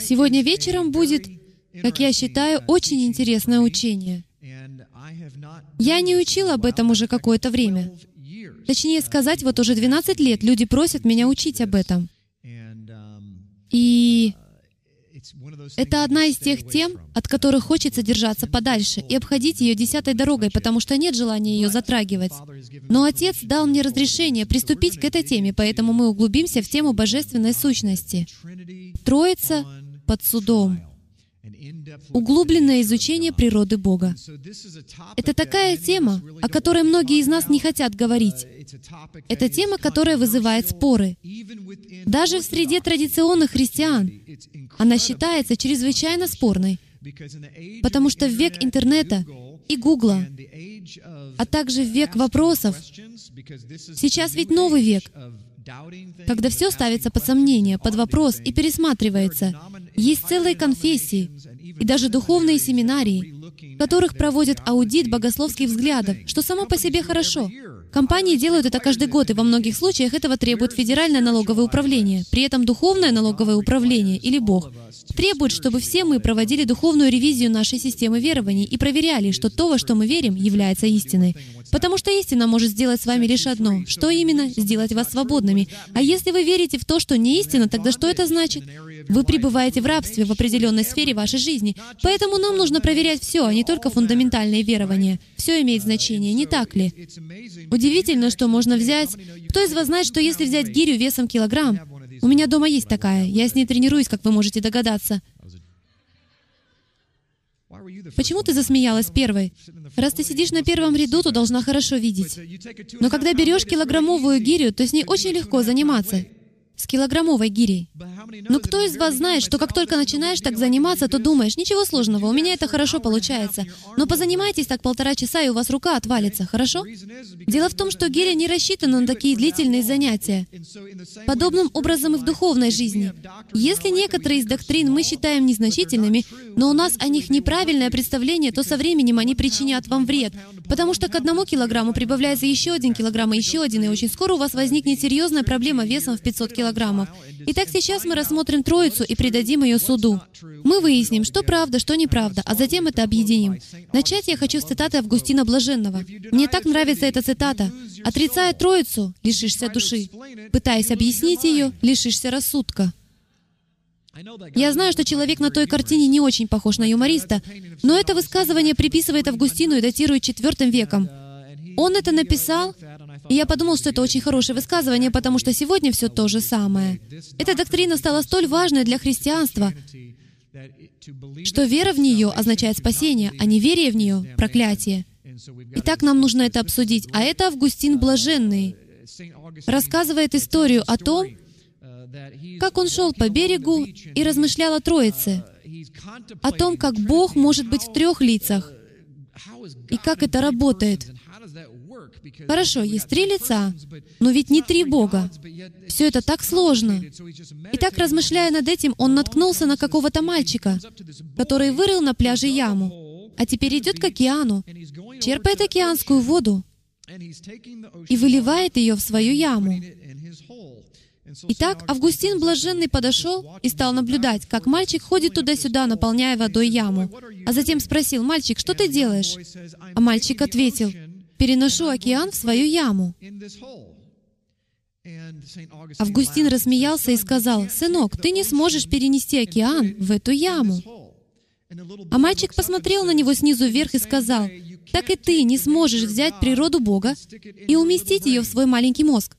Сегодня вечером будет, как я считаю, очень интересное учение. Я не учил об этом уже какое-то время. Точнее сказать, вот уже 12 лет люди просят меня учить об этом. И это одна из тех тем, от которых хочется держаться подальше и обходить ее десятой дорогой, потому что нет желания ее затрагивать. Но Отец дал мне разрешение приступить к этой теме, поэтому мы углубимся в тему божественной сущности. Троица под судом. Углубленное изучение природы Бога. Это такая тема, о которой многие из нас не хотят говорить. Это тема, которая вызывает споры. Даже в среде традиционных христиан она считается чрезвычайно спорной, потому что в век интернета и Гугла, а также в век вопросов, сейчас ведь новый век, когда все ставится под сомнение, под вопрос и пересматривается. Есть целые конфессии и даже духовные семинарии, в которых проводят аудит богословских взглядов, что само по себе хорошо. Компании делают это каждый год, и во многих случаях этого требует федеральное налоговое управление. При этом духовное налоговое управление или Бог требует, чтобы все мы проводили духовную ревизию нашей системы верований и проверяли, что то, во что мы верим, является истиной. Потому что истина может сделать с вами лишь одно. Что именно? Сделать вас свободными. А если вы верите в то, что не истина, тогда что это значит? Вы пребываете в рабстве в определенной сфере вашей жизни. Поэтому нам нужно проверять все, а не только фундаментальные верования. Все имеет значение, не так ли? Удивительно, что можно взять... Кто из вас знает, что если взять гирю весом килограмм, у меня дома есть такая, я с ней тренируюсь, как вы можете догадаться. Почему ты засмеялась первой? Раз ты сидишь на первом ряду, то должна хорошо видеть. Но когда берешь килограммовую гирю, то с ней очень легко заниматься с килограммовой гирей. Но кто из вас знает, что как только начинаешь так заниматься, то думаешь, ничего сложного, у меня это хорошо получается. Но позанимайтесь так полтора часа, и у вас рука отвалится, хорошо? Дело в том, что гиря не рассчитана на такие длительные занятия. Подобным образом и в духовной жизни. Если некоторые из доктрин мы считаем незначительными, но у нас о них неправильное представление, то со временем они причинят вам вред, потому что к одному килограмму прибавляется еще один килограмм и еще один, и очень скоро у вас возникнет серьезная проблема весом в 500 килограмм килограммов. Итак, сейчас мы рассмотрим Троицу и придадим ее суду. Мы выясним, что правда, что неправда, а затем это объединим. Начать я хочу с цитаты Августина Блаженного. Мне так нравится эта цитата. «Отрицая Троицу, лишишься души. Пытаясь объяснить ее, лишишься рассудка». Я знаю, что человек на той картине не очень похож на юмориста, но это высказывание приписывает Августину и датирует IV веком. Он это написал, и я подумал, что это очень хорошее высказывание, потому что сегодня все то же самое. Эта доктрина стала столь важной для христианства, что вера в нее означает спасение, а неверие в нее — проклятие. Итак, нам нужно это обсудить. А это Августин Блаженный рассказывает историю о том, как он шел по берегу и размышлял о Троице, о том, как Бог может быть в трех лицах, и как это работает. Хорошо, есть три лица, но ведь не три Бога. Все это так сложно. И так, размышляя над этим, он наткнулся на какого-то мальчика, который вырыл на пляже яму, а теперь идет к океану, черпает океанскую воду и выливает ее в свою яму. Итак, Августин Блаженный подошел и стал наблюдать, как мальчик ходит туда-сюда, наполняя водой яму. А затем спросил, «Мальчик, что ты делаешь?» А мальчик ответил, переношу океан в свою яму. Августин рассмеялся и сказал, «Сынок, ты не сможешь перенести океан в эту яму». А мальчик посмотрел на него снизу вверх и сказал, «Так и ты не сможешь взять природу Бога и уместить ее в свой маленький мозг».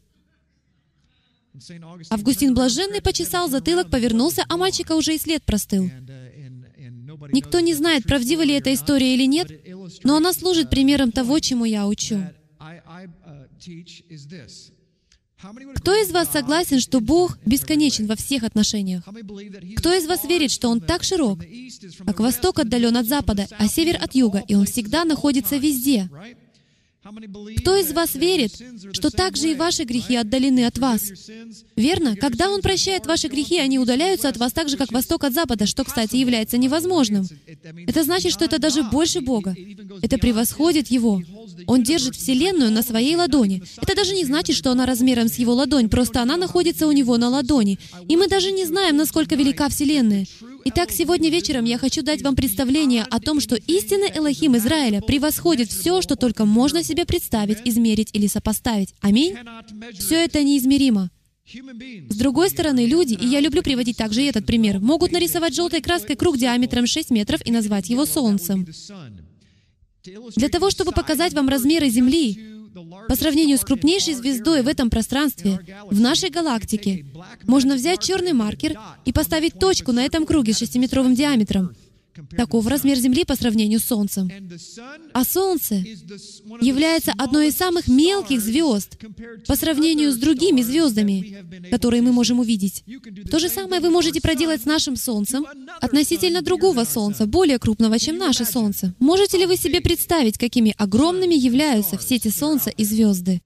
Августин Блаженный почесал затылок, повернулся, а мальчика уже и след простыл. Никто не знает, правдива ли эта история или нет, но она служит примером того, чему я учу. Кто из вас согласен, что Бог бесконечен во всех отношениях? Кто из вас верит, что Он так широк, как восток отдален от запада, а север от юга, и Он всегда находится везде? Кто из вас верит, что также и ваши грехи отдалены от вас? Верно? Когда Он прощает ваши грехи, они удаляются от вас так же, как восток от запада, что, кстати, является невозможным. Это значит, что это даже больше Бога. Это превосходит Его. Он держит Вселенную на своей ладони. Это даже не значит, что она размером с Его ладонь, просто она находится у Него на ладони. И мы даже не знаем, насколько велика Вселенная. Итак, сегодня вечером я хочу дать вам представление о том, что истинный Элохим Израиля превосходит все, что только можно себе представить, измерить или сопоставить. Аминь? Все это неизмеримо. С другой стороны, люди, и я люблю приводить также и этот пример, могут нарисовать желтой краской круг диаметром 6 метров и назвать его Солнцем. Для того, чтобы показать вам размеры Земли, по сравнению с крупнейшей звездой в этом пространстве, в нашей галактике, можно взять черный маркер и поставить точку на этом круге с шестиметровым диаметром. Таков размер Земли по сравнению с Солнцем. А Солнце является одной из самых мелких звезд по сравнению с другими звездами, которые мы можем увидеть. То же самое вы можете проделать с нашим Солнцем относительно другого Солнца, более крупного, чем наше Солнце. Можете ли вы себе представить, какими огромными являются все эти Солнца и звезды?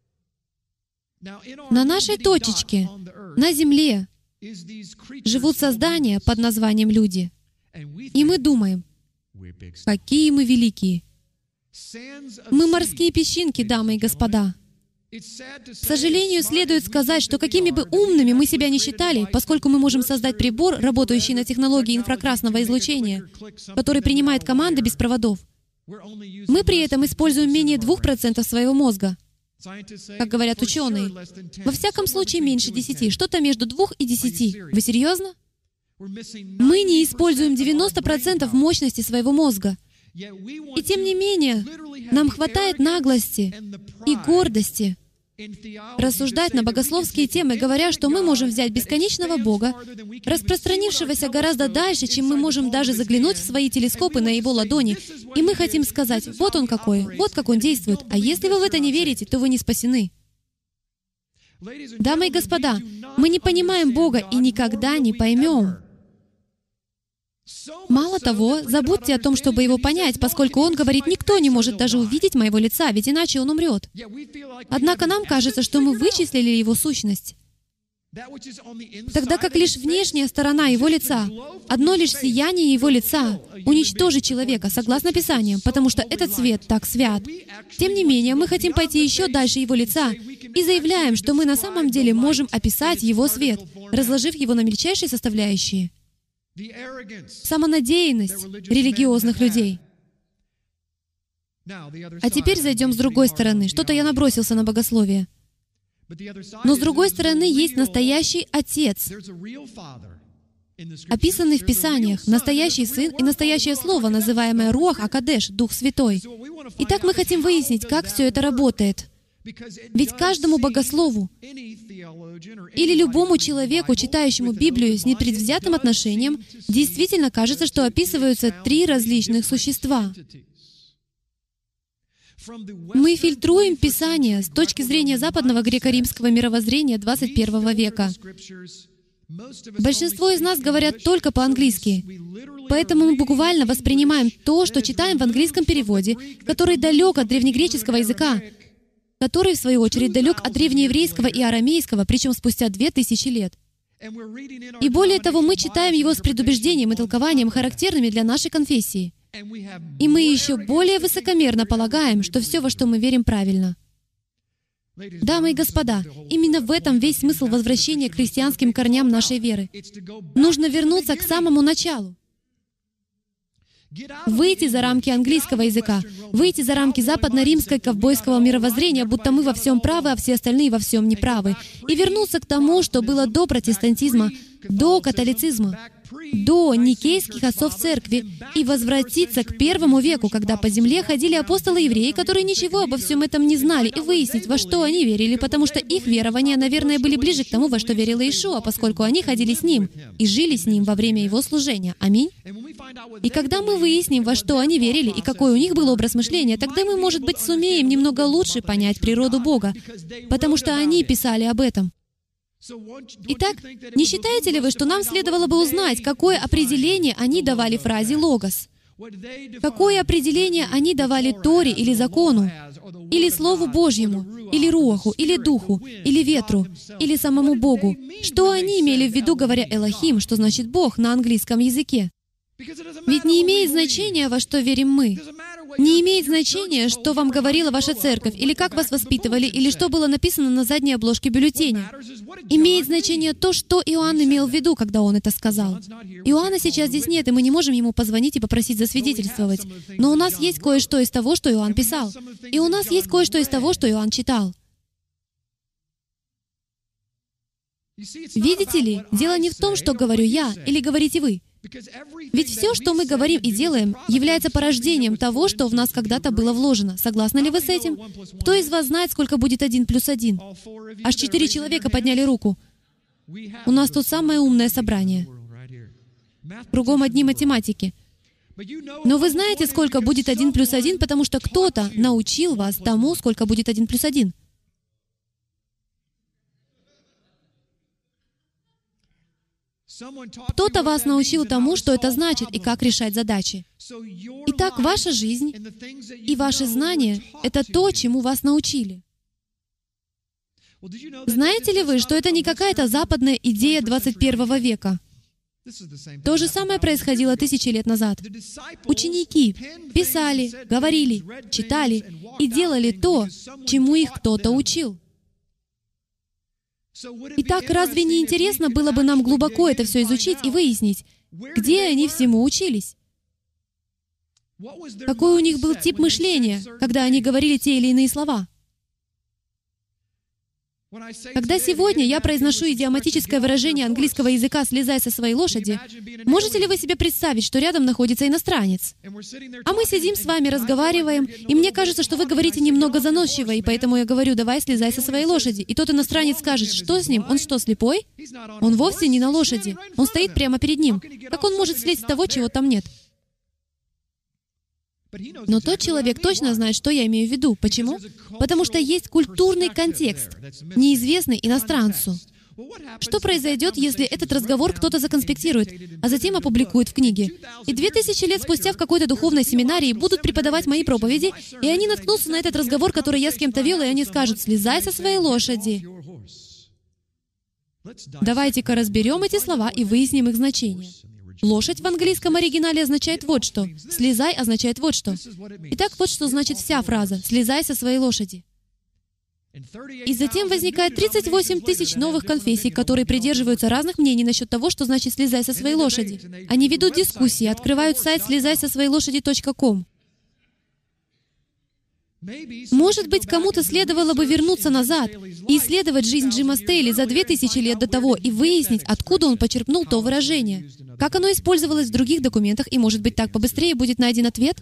На нашей точечке, на Земле, живут создания под названием люди — и мы думаем, какие мы великие. Мы морские песчинки, дамы и господа. К сожалению, следует сказать, что какими бы умными мы себя не считали, поскольку мы можем создать прибор, работающий на технологии инфракрасного излучения, который принимает команды без проводов, мы при этом используем менее 2% своего мозга. Как говорят ученые, во всяком случае меньше 10, что-то между 2 и 10. Вы серьезно? Мы не используем 90% мощности своего мозга. И тем не менее, нам хватает наглости и гордости рассуждать на богословские темы, говоря, что мы можем взять бесконечного Бога, распространившегося гораздо дальше, чем мы можем даже заглянуть в свои телескопы на Его ладони, и мы хотим сказать, вот Он какой, вот как Он действует, а если вы в это не верите, то вы не спасены. Дамы и господа, мы не понимаем Бога и никогда не поймем. Мало того, забудьте о том, чтобы его понять, поскольку он говорит, никто не может даже увидеть моего лица, ведь иначе он умрет. Однако нам кажется, что мы вычислили его сущность. Тогда как лишь внешняя сторона его лица, одно лишь сияние его лица уничтожит человека, согласно Писаниям, потому что этот свет так свят. Тем не менее, мы хотим пойти еще дальше его лица и заявляем, что мы на самом деле можем описать его свет, разложив его на мельчайшие составляющие самонадеянность религиозных людей. А теперь зайдем с другой стороны. Что-то я набросился на богословие. Но с другой стороны есть настоящий Отец, описанный в Писаниях, настоящий Сын и настоящее Слово, называемое Руах Акадеш, Дух Святой. Итак, мы хотим выяснить, как все это работает. Ведь каждому богослову или любому человеку, читающему Библию с непредвзятым отношением, действительно кажется, что описываются три различных существа. Мы фильтруем Писание с точки зрения западного греко-римского мировоззрения 21 века. Большинство из нас говорят только по-английски, поэтому мы буквально воспринимаем то, что читаем в английском переводе, который далек от древнегреческого языка, который, в свою очередь, далек от древнееврейского и арамейского, причем спустя две тысячи лет. И более того, мы читаем его с предубеждением и толкованием, характерными для нашей конфессии. И мы еще более высокомерно полагаем, что все, во что мы верим, правильно. Дамы и господа, именно в этом весь смысл возвращения к христианским корням нашей веры. Нужно вернуться к самому началу. Выйти за рамки английского языка, выйти за рамки западно-римской ковбойского мировоззрения, будто мы во всем правы, а все остальные во всем неправы, и вернуться к тому, что было до протестантизма, до католицизма, до никейских отцов церкви и возвратиться к первому веку, когда по земле ходили апостолы-евреи, которые ничего обо всем этом не знали, и выяснить, во что они верили, потому что их верования, наверное, были ближе к тому, во что верила Ишуа, поскольку они ходили с ним и жили с ним во время его служения. Аминь. И когда мы выясним, во что они верили и какой у них был образ мышления, тогда мы, может быть, сумеем немного лучше понять природу Бога, потому что они писали об этом. Итак, не считаете ли вы, что нам следовало бы узнать, какое определение они давали фразе «логос»? Какое определение они давали Торе или закону, или Слову Божьему, или Руаху, или Духу, или Ветру, или самому Богу? Что они имели в виду, говоря «Элохим», что значит «Бог» на английском языке? Ведь не имеет значения, во что верим мы. Не имеет значения, что вам говорила ваша церковь, или как вас воспитывали, или что было написано на задней обложке бюллетеня. Имеет значение то, что Иоанн имел в виду, когда он это сказал. Иоанна сейчас здесь нет, и мы не можем ему позвонить и попросить засвидетельствовать. Но у нас есть кое-что из того, что Иоанн писал. И у нас есть кое-что из того, что Иоанн читал. Видите ли, дело не в том, что говорю я или говорите вы. Ведь все, что мы говорим и делаем, является порождением того, что в нас когда-то было вложено. Согласны ли вы с этим? Кто из вас знает, сколько будет один плюс один? Аж четыре человека подняли руку. У нас тут самое умное собрание. Кругом одни математики. Но вы знаете, сколько будет один плюс один, потому что кто-то научил вас тому, сколько будет один плюс один. Кто-то вас научил тому, что это значит и как решать задачи. Итак, ваша жизнь и ваши знания — это то, чему вас научили. Знаете ли вы, что это не какая-то западная идея 21 века? То же самое происходило тысячи лет назад. Ученики писали, говорили, читали и делали то, чему их кто-то учил. Итак, разве не интересно было бы нам глубоко это все изучить и выяснить, где они всему учились? Какой у них был тип мышления, когда они говорили те или иные слова? Когда сегодня я произношу идиоматическое выражение английского языка «слезай со своей лошади», можете ли вы себе представить, что рядом находится иностранец? А мы сидим с вами, разговариваем, и мне кажется, что вы говорите немного заносчиво, и поэтому я говорю, давай слезай со своей лошади. И тот иностранец скажет, что с ним? Он что, слепой? Он вовсе не на лошади. Он стоит прямо перед ним. Как он может слезть с того, чего там нет? Но тот человек точно знает, что я имею в виду. Почему? Потому что есть культурный контекст, неизвестный иностранцу. Что произойдет, если этот разговор кто-то законспектирует, а затем опубликует в книге? И две тысячи лет спустя в какой-то духовной семинарии будут преподавать мои проповеди, и они наткнутся на этот разговор, который я с кем-то вел, и они скажут, «Слезай со своей лошади». Давайте-ка разберем эти слова и выясним их значение. Лошадь в английском оригинале означает вот что. «Слезай» означает вот что. Итак, вот что значит вся фраза «слезай со своей лошади». И затем возникает 38 тысяч новых конфессий, которые придерживаются разных мнений насчет того, что значит «слезай со своей лошади». Они ведут дискуссии, открывают сайт «слезай со своей лошади.ком». Может быть, кому-то следовало бы вернуться назад и исследовать жизнь Джима Стейли за две тысячи лет до того и выяснить, откуда он почерпнул то выражение, как оно использовалось в других документах, и, может быть, так побыстрее будет найден ответ?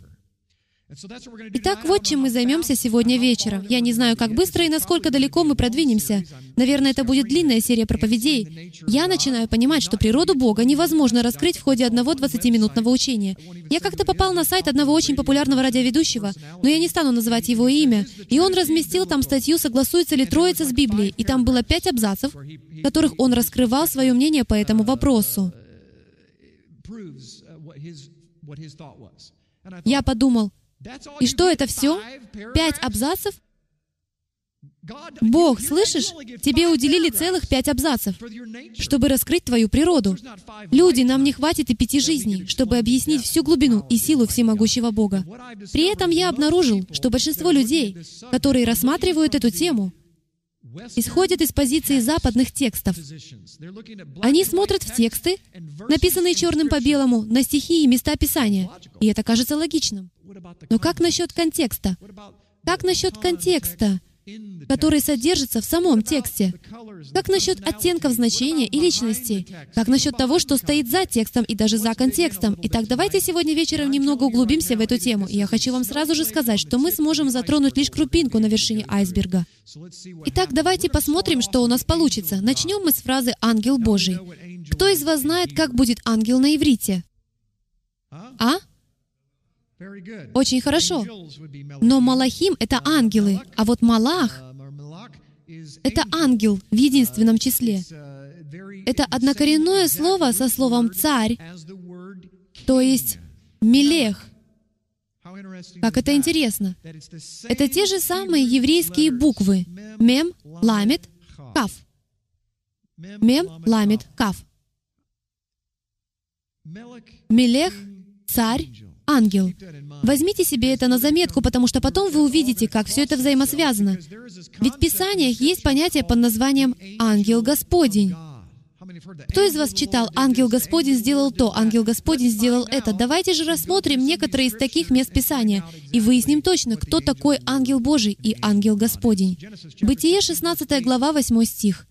Итак, вот чем мы займемся сегодня вечером. Я не знаю, как быстро и насколько далеко мы продвинемся. Наверное, это будет длинная серия проповедей. Я начинаю понимать, что природу Бога невозможно раскрыть в ходе одного 20-минутного учения. Я как-то попал на сайт одного очень популярного радиоведущего, но я не стану называть его имя, и он разместил там статью «Согласуется ли Троица с Библией», и там было пять абзацев, в которых он раскрывал свое мнение по этому вопросу. Я подумал, и что это все? Пять абзацев? Бог, слышишь? Тебе уделили целых пять абзацев, чтобы раскрыть твою природу. Люди, нам не хватит и пяти жизней, чтобы объяснить всю глубину и силу всемогущего Бога. При этом я обнаружил, что большинство людей, которые рассматривают эту тему, исходят из позиции западных текстов. Они смотрят в тексты, написанные черным по белому, на стихи и места Писания, и это кажется логичным. Но как насчет контекста? Как насчет контекста? Который содержится в самом тексте. Как насчет оттенков значения и личности? Как насчет того, что стоит за текстом и даже за контекстом? Итак, давайте сегодня вечером немного углубимся в эту тему. И я хочу вам сразу же сказать, что мы сможем затронуть лишь крупинку на вершине айсберга. Итак, давайте посмотрим, что у нас получится. Начнем мы с фразы «ангел Божий». Кто из вас знает, как будет ангел на иврите? А? Очень хорошо. Но Малахим — это ангелы, а вот Малах — это ангел в единственном числе. Это однокоренное слово со словом «царь», то есть Мелех. Как это интересно. Это те же самые еврейские буквы. Мем, ламит, каф. Мем, ламит, каф. Мелех, царь, ангел. Возьмите себе это на заметку, потому что потом вы увидите, как все это взаимосвязано. Ведь в Писаниях есть понятие под названием «ангел Господень». Кто из вас читал «Ангел Господень сделал то», «Ангел Господень сделал это»? Давайте же рассмотрим некоторые из таких мест Писания и выясним точно, кто такой ангел Божий и ангел Господень. Бытие 16 глава 8 стих.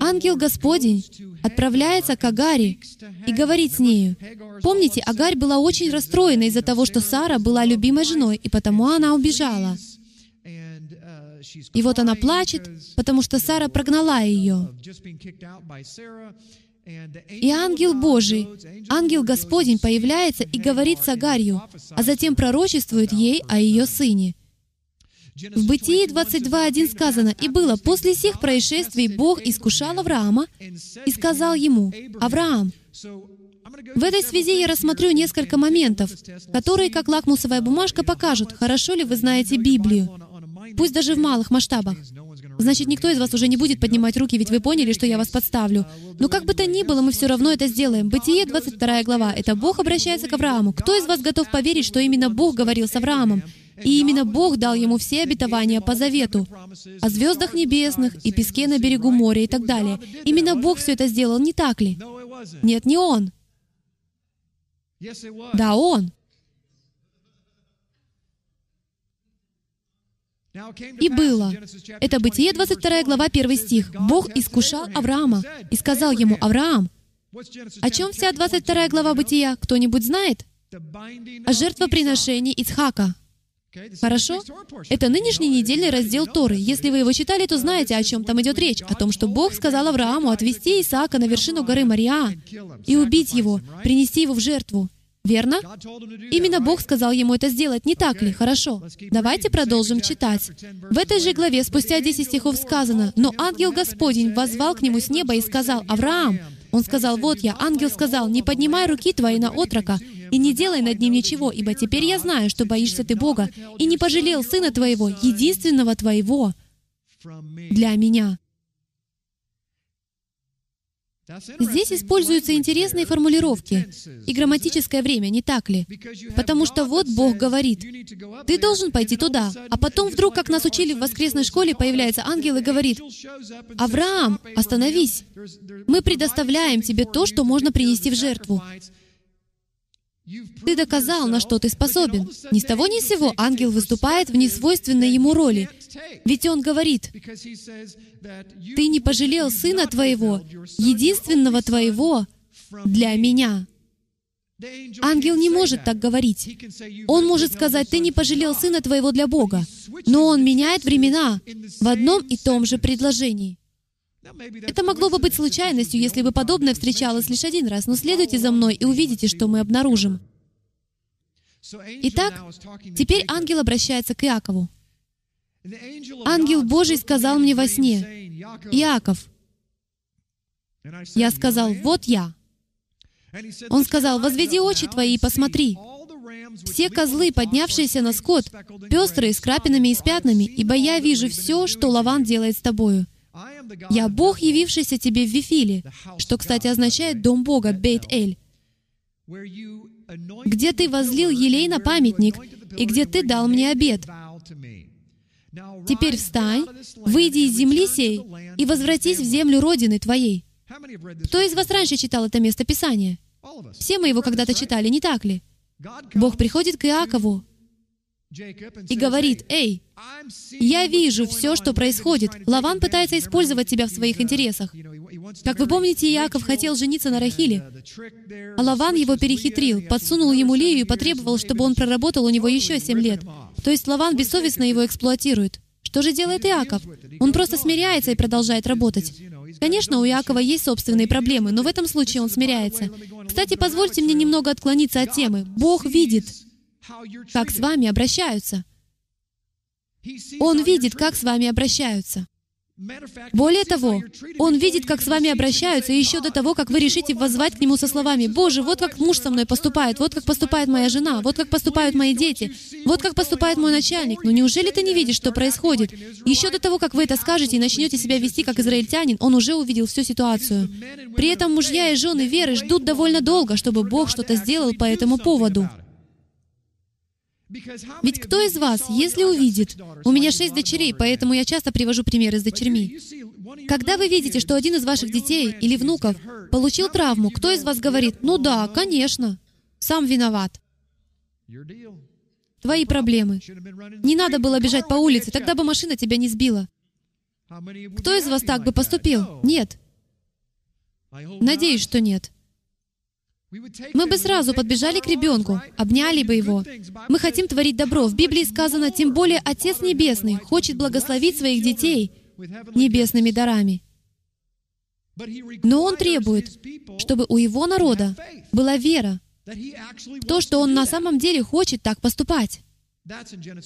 Ангел Господень отправляется к Агаре и говорит с нею. Помните, Агарь была очень расстроена из-за того, что Сара была любимой женой, и потому она убежала. И вот она плачет, потому что Сара прогнала ее. И ангел Божий, ангел Господень появляется и говорит с Агарью, а затем пророчествует ей о ее сыне. В Бытии 22.1 сказано, «И было после всех происшествий Бог искушал Авраама и сказал ему, «Авраам». В этой связи я рассмотрю несколько моментов, которые, как лакмусовая бумажка, покажут, хорошо ли вы знаете Библию, пусть даже в малых масштабах. Значит, никто из вас уже не будет поднимать руки, ведь вы поняли, что я вас подставлю. Но как бы то ни было, мы все равно это сделаем. Бытие, 22 глава. Это Бог обращается к Аврааму. Кто из вас готов поверить, что именно Бог говорил с Авраамом? И именно Бог дал ему все обетования по завету о звездах небесных и песке на берегу моря и так далее. Именно Бог все это сделал, не так ли? Нет, не Он. Да, Он. И было. Это Бытие, 22 глава, 1 стих. Бог искушал Авраама и сказал ему, «Авраам, о чем вся 22 глава Бытия? Кто-нибудь знает? О жертвоприношении Ицхака. Хорошо? Это нынешний недельный раздел Торы. Если вы его читали, то знаете, о чем там идет речь. О том, что Бог сказал Аврааму отвести Исаака на вершину горы Мария и убить его, принести его в жертву. Верно? Именно Бог сказал ему это сделать, не так ли? Хорошо. Давайте продолжим читать. В этой же главе спустя 10 стихов сказано, «Но ангел Господень возвал к нему с неба и сказал, «Авраам!» Он сказал, «Вот я». Ангел сказал, «Не поднимай руки твои на отрока, и не делай над ним ничего, ибо теперь я знаю, что боишься ты Бога, и не пожалел сына твоего, единственного твоего, для меня». Здесь используются интересные формулировки и грамматическое время, не так ли? Потому что вот Бог говорит, ты должен пойти туда, а потом вдруг, как нас учили в воскресной школе, появляется ангел и говорит, Авраам, остановись, мы предоставляем тебе то, что можно принести в жертву. Ты доказал, на что ты способен. Ни с того ни с сего ангел выступает в несвойственной ему роли. Ведь он говорит, «Ты не пожалел сына твоего, единственного твоего, для меня». Ангел не может так говорить. Он может сказать, «Ты не пожалел сына твоего для Бога». Но он меняет времена в одном и том же предложении. Это могло бы быть случайностью, если бы подобное встречалось лишь один раз, но следуйте за мной и увидите, что мы обнаружим. Итак, теперь ангел обращается к Иакову. Ангел Божий сказал мне во сне, «Иаков». Я сказал, «Вот я». Он сказал, «Возведи очи твои и посмотри. Все козлы, поднявшиеся на скот, пестрые, с крапинами и с пятнами, ибо я вижу все, что Лаван делает с тобою. Я Бог, явившийся тебе в Вифиле, что, кстати, означает «дом Бога», Бейт-Эль, где ты возлил елей на памятник, и где ты дал мне обед. Теперь встань, выйди из земли сей и возвратись в землю Родины твоей. Кто из вас раньше читал это место Писания? Все мы его когда-то читали, не так ли? Бог приходит к Иакову, и говорит, «Эй, я вижу все, что происходит. Лаван пытается использовать тебя в своих интересах. Как вы помните, Иаков хотел жениться на Рахиле, а Лаван его перехитрил, подсунул ему Лию и потребовал, чтобы он проработал у него еще семь лет. То есть Лаван бессовестно его эксплуатирует. Что же делает Иаков? Он просто смиряется и продолжает работать. Конечно, у Иакова есть собственные проблемы, но в этом случае он смиряется. Кстати, позвольте мне немного отклониться от темы. Бог видит, как с вами обращаются. Он видит, как с вами обращаются. Более того, Он видит, как с вами обращаются, еще до того, как вы решите воззвать к Нему со словами, «Боже, вот как муж со мной поступает, вот как поступает моя жена, вот как поступают мои дети, вот как поступает мой начальник. Но неужели ты не видишь, что происходит?» Еще до того, как вы это скажете и начнете себя вести как израильтянин, Он уже увидел всю ситуацию. При этом мужья и жены веры ждут довольно долго, чтобы Бог что-то сделал по этому поводу. Ведь кто из вас, если увидит, у меня шесть дочерей, поэтому я часто привожу примеры с дочерьми. Когда вы видите, что один из ваших детей или внуков получил травму, кто из вас говорит, ну да, конечно, сам виноват. Твои проблемы. Не надо было бежать по улице, тогда бы машина тебя не сбила. Кто из вас так бы поступил? Нет. Надеюсь, что нет. Мы бы сразу подбежали к ребенку, обняли бы его. Мы хотим творить добро. В Библии сказано, тем более Отец Небесный хочет благословить своих детей небесными дарами. Но Он требует, чтобы у Его народа была вера в то, что Он на самом деле хочет так поступать.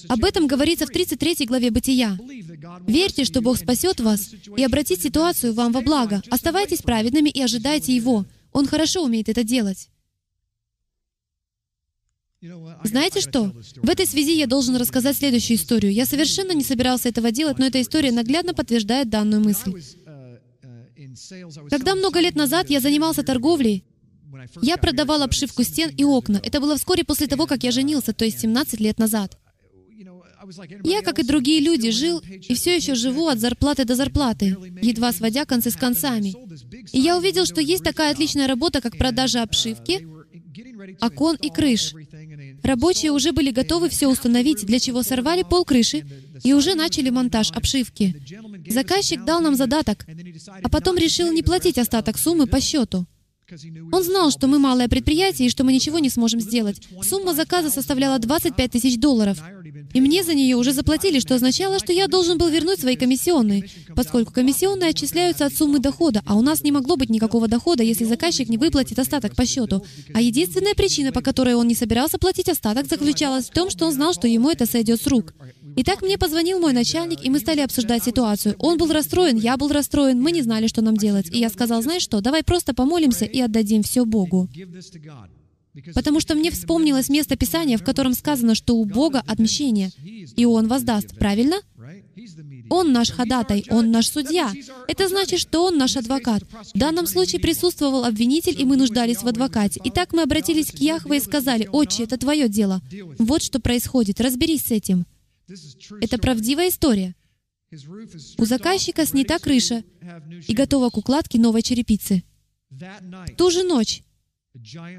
Об этом говорится в 33 главе Бытия. Верьте, что Бог спасет вас и обратит ситуацию вам во благо. Оставайтесь праведными и ожидайте Его. Он хорошо умеет это делать. Знаете что? В этой связи я должен рассказать следующую историю. Я совершенно не собирался этого делать, но эта история наглядно подтверждает данную мысль. Когда много лет назад я занимался торговлей, я продавал обшивку стен и окна. Это было вскоре после того, как я женился, то есть 17 лет назад. Я, как и другие люди, жил и все еще живу от зарплаты до зарплаты, едва сводя концы с концами. И я увидел, что есть такая отличная работа, как продажа обшивки, окон и крыш. Рабочие уже были готовы все установить, для чего сорвали пол крыши и уже начали монтаж обшивки. Заказчик дал нам задаток, а потом решил не платить остаток суммы по счету. Он знал, что мы малое предприятие и что мы ничего не сможем сделать. Сумма заказа составляла 25 тысяч долларов. И мне за нее уже заплатили, что означало, что я должен был вернуть свои комиссионные, поскольку комиссионные отчисляются от суммы дохода, а у нас не могло быть никакого дохода, если заказчик не выплатит остаток по счету. А единственная причина, по которой он не собирался платить остаток, заключалась в том, что он знал, что ему это сойдет с рук. Итак, мне позвонил мой начальник, и мы стали обсуждать ситуацию. Он был расстроен, я был расстроен, мы не знали, что нам делать. И я сказал, знаешь что, давай просто помолимся и отдадим все Богу. Потому что мне вспомнилось место Писания, в котором сказано, что у Бога отмщение, и Он воздаст. Правильно? Он наш ходатай, Он наш судья. Это значит, что Он наш адвокат. В данном случае присутствовал обвинитель, и мы нуждались в адвокате. Итак, мы обратились к Яхве и сказали, «Отче, это твое дело. Вот что происходит. Разберись с этим». Это правдивая история. У заказчика снята крыша и готова к укладке новой черепицы. В ту же ночь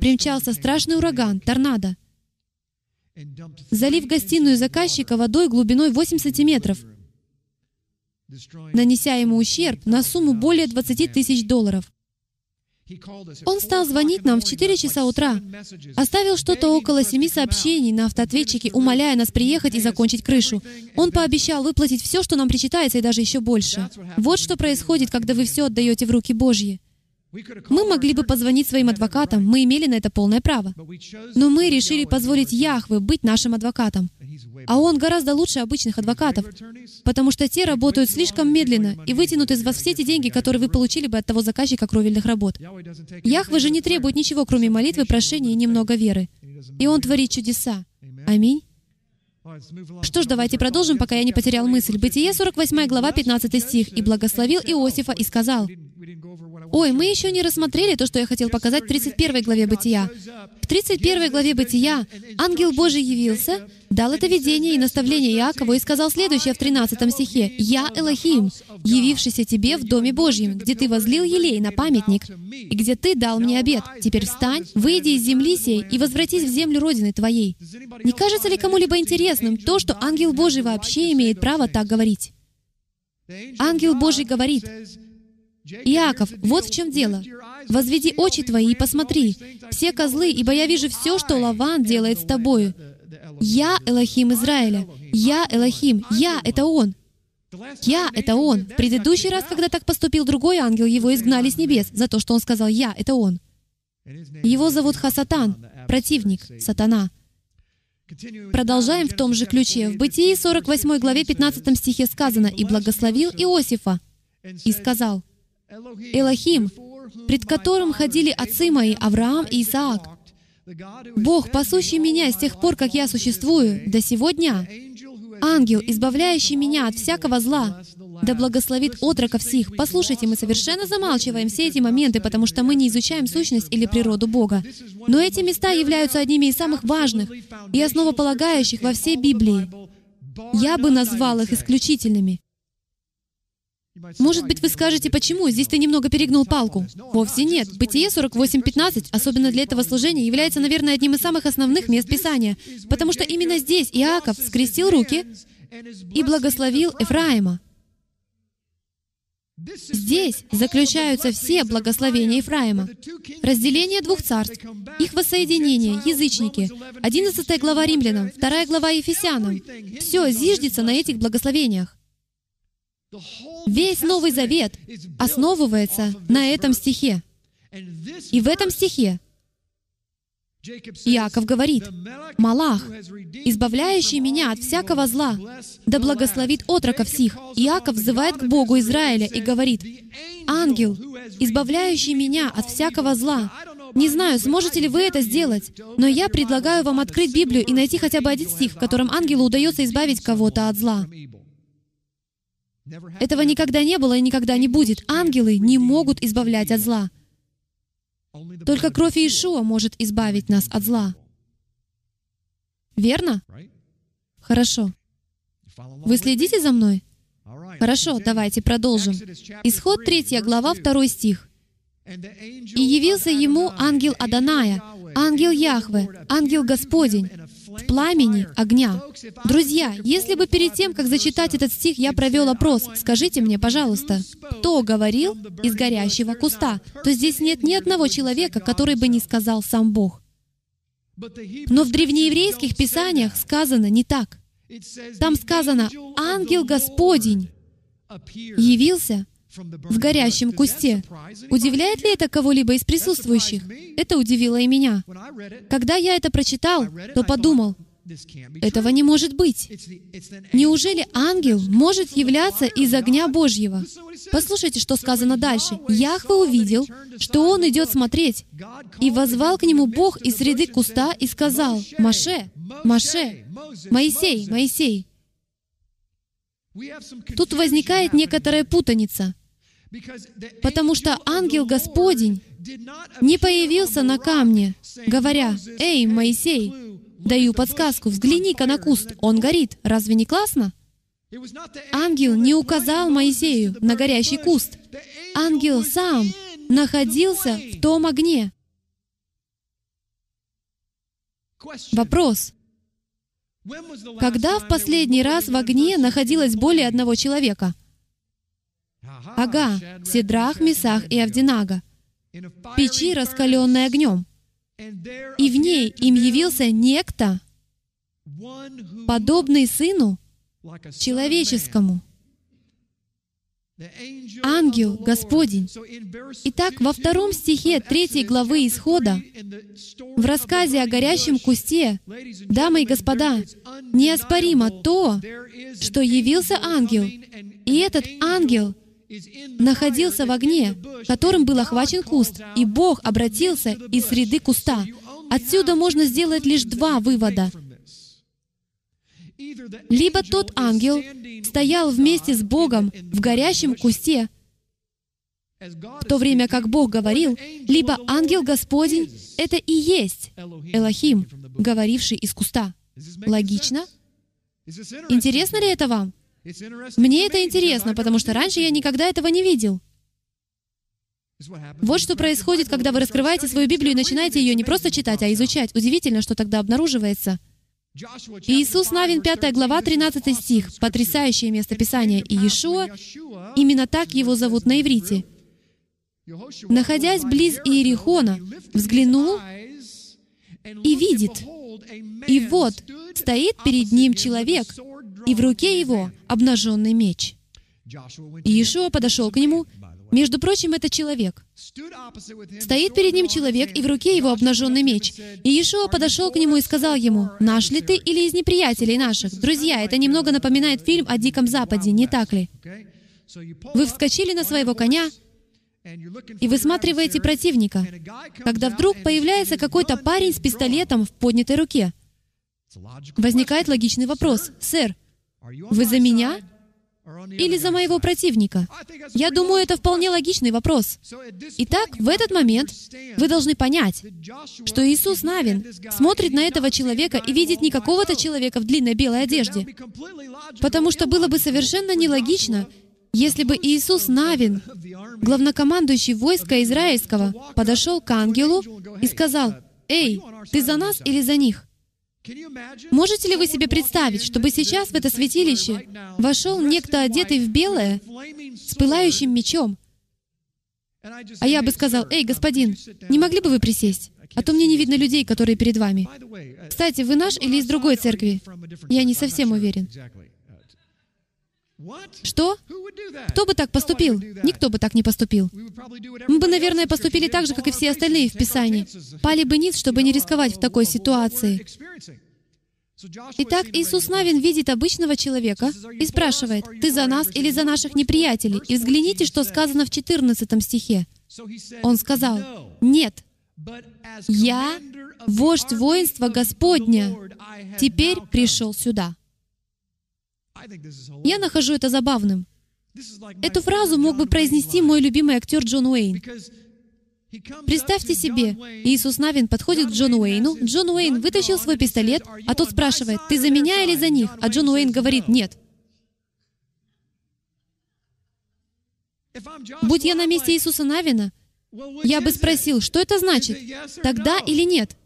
примчался страшный ураган, торнадо, залив гостиную заказчика водой глубиной 8 сантиметров, нанеся ему ущерб на сумму более 20 тысяч долларов. Он стал звонить нам в 4 часа утра, оставил что-то около семи сообщений на автоответчике, умоляя нас приехать и закончить крышу. Он пообещал выплатить все, что нам причитается, и даже еще больше. Вот что происходит, когда вы все отдаете в руки Божьи. Мы могли бы позвонить своим адвокатам, мы имели на это полное право. Но мы решили позволить Яхве быть нашим адвокатом. А он гораздо лучше обычных адвокатов, потому что те работают слишком медленно и вытянут из вас все те деньги, которые вы получили бы от того заказчика кровельных работ. Яхве же не требует ничего, кроме молитвы, прошения и немного веры. И он творит чудеса. Аминь. Что ж, давайте продолжим, пока я не потерял мысль. Бытие 48 глава, 15 стих. «И благословил Иосифа и сказал, Ой, мы еще не рассмотрели то, что я хотел показать в 31 главе Бытия. В 31 главе Бытия ангел Божий явился, дал это видение и наставление Иакову и сказал следующее в 13 стихе. «Я Элохим, явившийся тебе в Доме Божьем, где ты возлил елей на памятник, и где ты дал мне обед. Теперь встань, выйди из земли сей и возвратись в землю Родины твоей». Не кажется ли кому-либо интересным то, что ангел Божий вообще имеет право так говорить? Ангел Божий говорит, Иаков, вот в чем дело. «Возведи очи твои и посмотри, все козлы, ибо я вижу все, что Лаван делает с тобою. Я Элохим Израиля. Я Элохим. Я — это Он. Я — это Он. В предыдущий раз, когда так поступил другой ангел, его изгнали с небес за то, что он сказал «Я» — это Он. Его зовут Хасатан, противник, сатана. Продолжаем в том же ключе. В Бытии 48 главе 15 стихе сказано «И благословил Иосифа, и сказал, «Элохим, пред которым ходили отцы мои Авраам и Исаак, Бог, пасущий меня с тех пор, как я существую, до сегодня, ангел, избавляющий меня от всякого зла, да благословит отрока всех. Послушайте, мы совершенно замалчиваем все эти моменты, потому что мы не изучаем сущность или природу Бога. Но эти места являются одними из самых важных и основополагающих во всей Библии. Я бы назвал их исключительными. Может быть, вы скажете, почему? Здесь ты немного перегнул палку. Вовсе нет. Бытие 48.15, особенно для этого служения, является, наверное, одним из самых основных мест Писания, потому что именно здесь Иаков скрестил руки и благословил Ефраима. Здесь заключаются все благословения Ефраима. Разделение двух царств, их воссоединение, язычники, 11 глава Римлянам, 2 глава Ефесянам. Все зиждется на этих благословениях. Весь Новый Завет основывается на этом стихе. И в этом стихе Иаков говорит, «Малах, избавляющий меня от всякого зла, да благословит отроков сих». Иаков взывает к Богу Израиля и говорит, «Ангел, избавляющий меня от всякого зла». Не знаю, сможете ли вы это сделать, но я предлагаю вам открыть Библию и найти хотя бы один стих, в котором ангелу удается избавить кого-то от зла. Этого никогда не было и никогда не будет. Ангелы не могут избавлять от зла. Только кровь Иешуа может избавить нас от зла. Верно? Хорошо. Вы следите за мной? Хорошо, давайте продолжим. Исход 3 глава, 2 стих. «И явился ему ангел Аданая, ангел Яхве, ангел Господень, в пламени огня. Друзья, если бы перед тем, как зачитать этот стих, я провел опрос, скажите мне, пожалуйста, кто говорил из горящего куста, то здесь нет ни одного человека, который бы не сказал сам Бог. Но в древнееврейских писаниях сказано не так. Там сказано «ангел Господень» явился в горящем кусте. Удивляет ли это кого-либо из присутствующих? Это удивило и меня. Когда я это прочитал, то подумал, этого не может быть. Неужели ангел может являться из огня Божьего? Послушайте, что сказано дальше. Яхве увидел, что он идет смотреть, и возвал к нему Бог из среды куста и сказал, «Маше, Маше, Моисей, Моисей». Тут возникает некоторая путаница. Потому что ангел Господень не появился на камне, говоря, «Эй, Моисей, даю подсказку, взгляни-ка на куст, он горит, разве не классно?» Ангел не указал Моисею на горящий куст. Ангел сам находился в том огне. Вопрос. Когда в последний раз в огне находилось более одного человека — Ага, Сидрах, Месах и Авдинага, печи, раскаленной огнем. И в ней им явился некто, подобный сыну человеческому. Ангел Господень. Итак, во втором стихе третьей главы Исхода, в рассказе о горящем кусте, дамы и господа, неоспоримо то, что явился ангел, и этот ангел — находился в огне, которым был охвачен куст, и Бог обратился из среды куста. Отсюда можно сделать лишь два вывода. Либо тот ангел стоял вместе с Богом в горящем кусте, в то время как Бог говорил, либо ангел Господень — это и есть Элохим, говоривший из куста. Логично? Интересно ли это вам? Мне это интересно, потому что раньше я никогда этого не видел. Вот что происходит, когда вы раскрываете свою Библию и начинаете ее не просто читать, а изучать. Удивительно, что тогда обнаруживается. Иисус Навин, 5 глава, 13 стих. Потрясающее место Писания. И Иешуа, именно так его зовут на иврите. Находясь близ Иерихона, взглянул и видит. И вот, стоит перед ним человек, и в руке его обнаженный меч. Иешуа подошел к нему. Между прочим, это человек. Стоит перед ним человек, и в руке его обнаженный меч. И Иешуа подошел к нему и сказал ему, «Наш ли ты или из неприятелей наших?» Друзья, это немного напоминает фильм о Диком Западе, не так ли? Вы вскочили на своего коня и высматриваете противника, когда вдруг появляется какой-то парень с пистолетом в поднятой руке. Возникает логичный вопрос. «Сэр, вы за меня или за моего противника? Я думаю, это вполне логичный вопрос. Итак, в этот момент вы должны понять, что Иисус Навин смотрит на этого человека и видит не какого-то человека в длинной белой одежде, потому что было бы совершенно нелогично, если бы Иисус Навин, главнокомандующий войска израильского, подошел к ангелу и сказал, «Эй, ты за нас или за них?» Можете ли вы себе представить, чтобы сейчас в это святилище вошел некто, одетый в белое, с пылающим мечом, а я бы сказал, «Эй, господин, не могли бы вы присесть? А то мне не видно людей, которые перед вами». Кстати, вы наш или из другой церкви? Я не совсем уверен. Что? Кто бы так поступил? Никто бы так не поступил. Мы бы, наверное, поступили так же, как и все остальные в Писании. Пали бы ниц, чтобы не рисковать в такой ситуации. Итак, Иисус Навин видит обычного человека и спрашивает, «Ты за нас или за наших неприятелей?» И взгляните, что сказано в 14 стихе. Он сказал, «Нет, я, вождь воинства Господня, теперь пришел сюда». Я нахожу это забавным. Эту фразу мог бы произнести мой любимый актер Джон Уэйн. Представьте себе, Иисус Навин подходит к Джону Уэйну, Джон Уэйн вытащил свой пистолет, а тот спрашивает, «Ты за меня или за них?» А Джон Уэйн говорит, «Нет». Будь я на месте Иисуса Навина, я бы спросил, что это значит? Тогда или нет?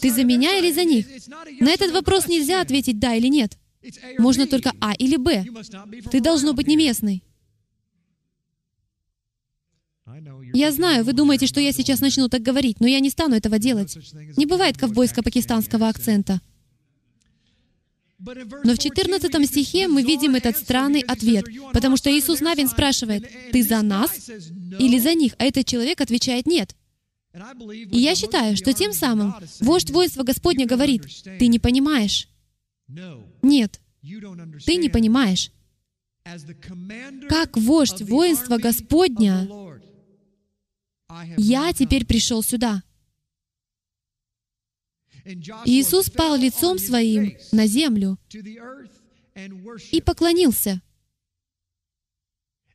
Ты за меня или за них? На этот вопрос нельзя ответить «да» или «нет». Можно только А или Б. Ты должно быть не местный. Я знаю, вы думаете, что я сейчас начну так говорить, но я не стану этого делать. Не бывает ковбойско-пакистанского акцента. Но в 14 стихе мы видим этот странный ответ, потому что Иисус Навин спрашивает, «Ты за нас или за них?» А этот человек отвечает «нет». И я считаю, что тем самым вождь воинства Господня говорит, «Ты не понимаешь». Нет, ты не понимаешь. Как вождь воинства Господня, я теперь пришел сюда. Иисус пал лицом своим на землю и поклонился.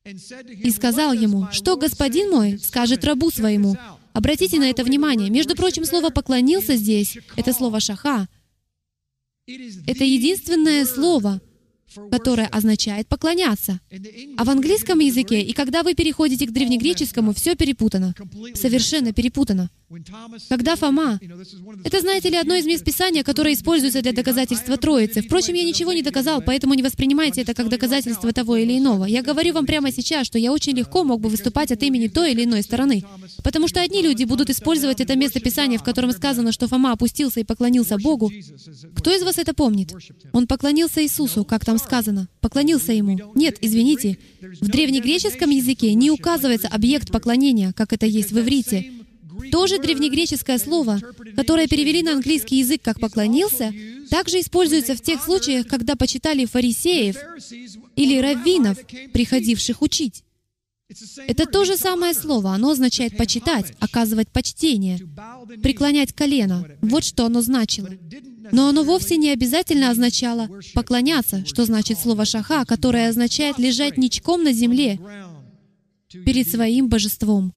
И сказал ему, что господин мой скажет рабу своему. Обратите на это внимание. Между прочим, слово «поклонился» здесь — это слово «шаха». Это единственное слово, которое означает «поклоняться». А в английском языке, и когда вы переходите к древнегреческому, все перепутано. Совершенно перепутано. Когда Фома... Это, знаете ли, одно из мест Писания, которое используется для доказательства Троицы. Впрочем, я ничего не доказал, поэтому не воспринимайте это как доказательство того или иного. Я говорю вам прямо сейчас, что я очень легко мог бы выступать от имени той или иной стороны. Потому что одни люди будут использовать это место Писания, в котором сказано, что Фома опустился и поклонился Богу. Кто из вас это помнит? Он поклонился Иисусу, как там сказано. Поклонился Ему. Нет, извините. В древнегреческом языке не указывается объект поклонения, как это есть в иврите. То же древнегреческое слово, которое перевели на английский язык как «поклонился», также используется в тех случаях, когда почитали фарисеев или раввинов, приходивших учить. Это то же самое слово. Оно означает «почитать», «оказывать почтение», «преклонять колено». Вот что оно значило. Но оно вовсе не обязательно означало «поклоняться», что значит слово «шаха», которое означает «лежать ничком на земле перед своим божеством».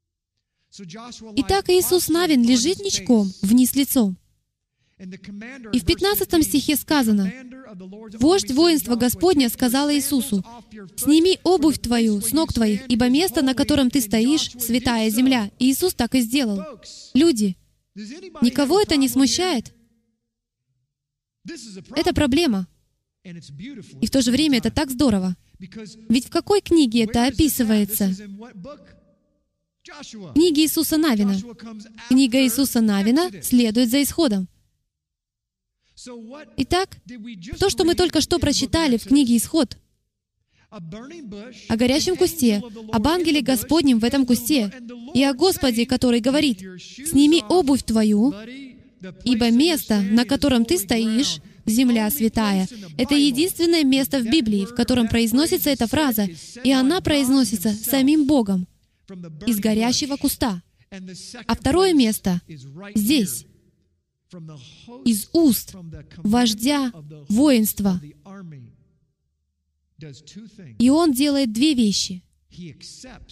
Итак, Иисус Навин лежит ничком, вниз лицом. И в 15 стихе сказано, «Вождь воинства Господня сказал Иисусу, «Сними обувь твою с ног твоих, ибо место, на котором ты стоишь, святая земля». И Иисус так и сделал. Люди, никого это не смущает? Это проблема. И в то же время это так здорово. Ведь в какой книге это описывается? Книги Иисуса Навина. Книга Иисуса Навина следует за исходом. Итак, то, что мы только что прочитали в книге «Исход», о горящем кусте, об ангеле Господнем в этом кусте и о Господе, который говорит, «Сними обувь твою, ибо место, на котором ты стоишь, земля святая. Это единственное место в Библии, в котором произносится эта фраза, и она произносится самим Богом из горящего куста. А второе место здесь, из уст вождя воинства. И он делает две вещи.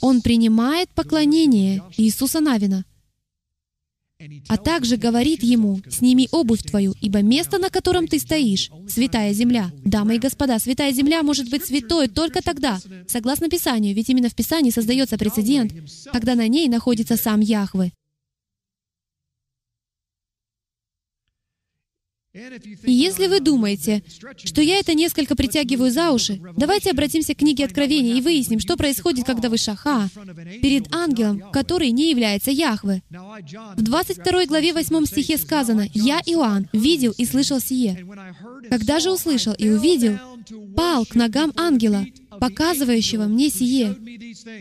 Он принимает поклонение Иисуса Навина, а также говорит ему, «Сними обувь твою, ибо место, на котором ты стоишь, святая земля». Дамы и господа, святая земля может быть святой только тогда, согласно Писанию, ведь именно в Писании создается прецедент, когда на ней находится сам Яхве. И если вы думаете, что я это несколько притягиваю за уши, давайте обратимся к книге Откровения и выясним, что происходит, когда вы шаха перед ангелом, который не является Яхве. В 22 главе 8 стихе сказано, «Я, Иоанн, видел и слышал сие». Когда же услышал и увидел, пал к ногам ангела, показывающего мне сие,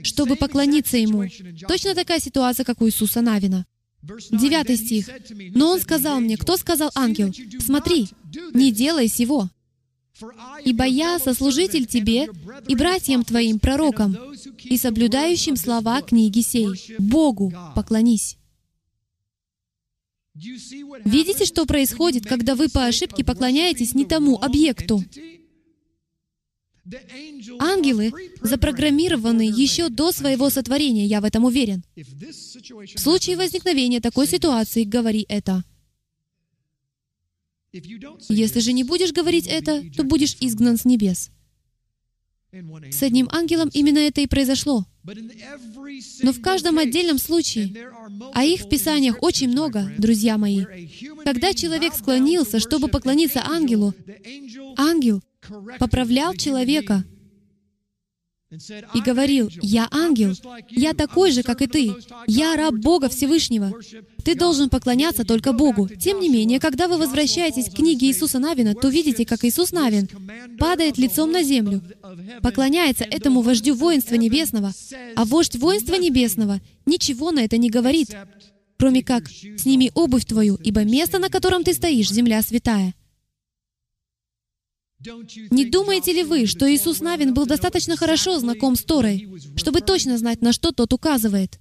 чтобы поклониться ему. Точно такая ситуация, как у Иисуса Навина. Девятый стих. «Но он сказал мне, кто сказал ангел, смотри, не делай сего, ибо я сослужитель тебе и братьям твоим, пророкам, и соблюдающим слова книги сей. Богу поклонись». Видите, что происходит, когда вы по ошибке поклоняетесь не тому объекту? Ангелы запрограммированы еще до своего сотворения, я в этом уверен. В случае возникновения такой ситуации говори это. Если же не будешь говорить это, то будешь изгнан с небес. С одним ангелом именно это и произошло. Но в каждом отдельном случае, а их в Писаниях очень много, друзья мои, когда человек склонился, чтобы поклониться ангелу, ангел поправлял человека и говорил, «Я ангел, я такой же, как и ты, я раб Бога Всевышнего. Ты должен поклоняться только Богу». Тем не менее, когда вы возвращаетесь к книге Иисуса Навина, то видите, как Иисус Навин падает лицом на землю, поклоняется этому вождю воинства небесного, а вождь воинства небесного ничего на это не говорит, кроме как «Сними обувь твою, ибо место, на котором ты стоишь, земля святая». Не думаете ли вы, что Иисус Навин был достаточно хорошо знаком с Торой, чтобы точно знать, на что тот указывает?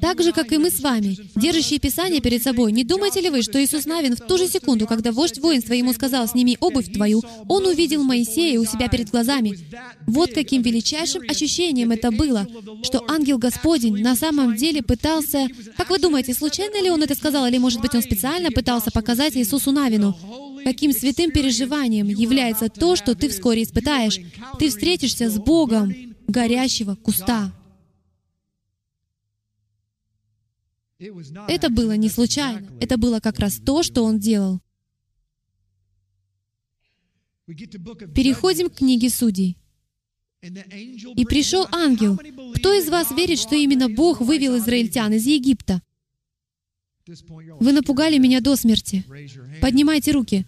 Так же, как и мы с вами, держащие Писание перед собой, не думаете ли вы, что Иисус Навин в ту же секунду, когда вождь воинства ему сказал «сними обувь твою», он увидел Моисея у себя перед глазами. Вот каким величайшим ощущением это было, что ангел Господень на самом деле пытался... Как вы думаете, случайно ли он это сказал, или, может быть, он специально пытался показать Иисусу Навину? Каким святым переживанием является то, что ты вскоре испытаешь. Ты встретишься с Богом горящего куста. Это было не случайно. Это было как раз то, что он делал. Переходим к книге Судей. «И пришел ангел. Кто из вас верит, что именно Бог вывел израильтян из Египта? Вы напугали меня до смерти. Поднимайте руки.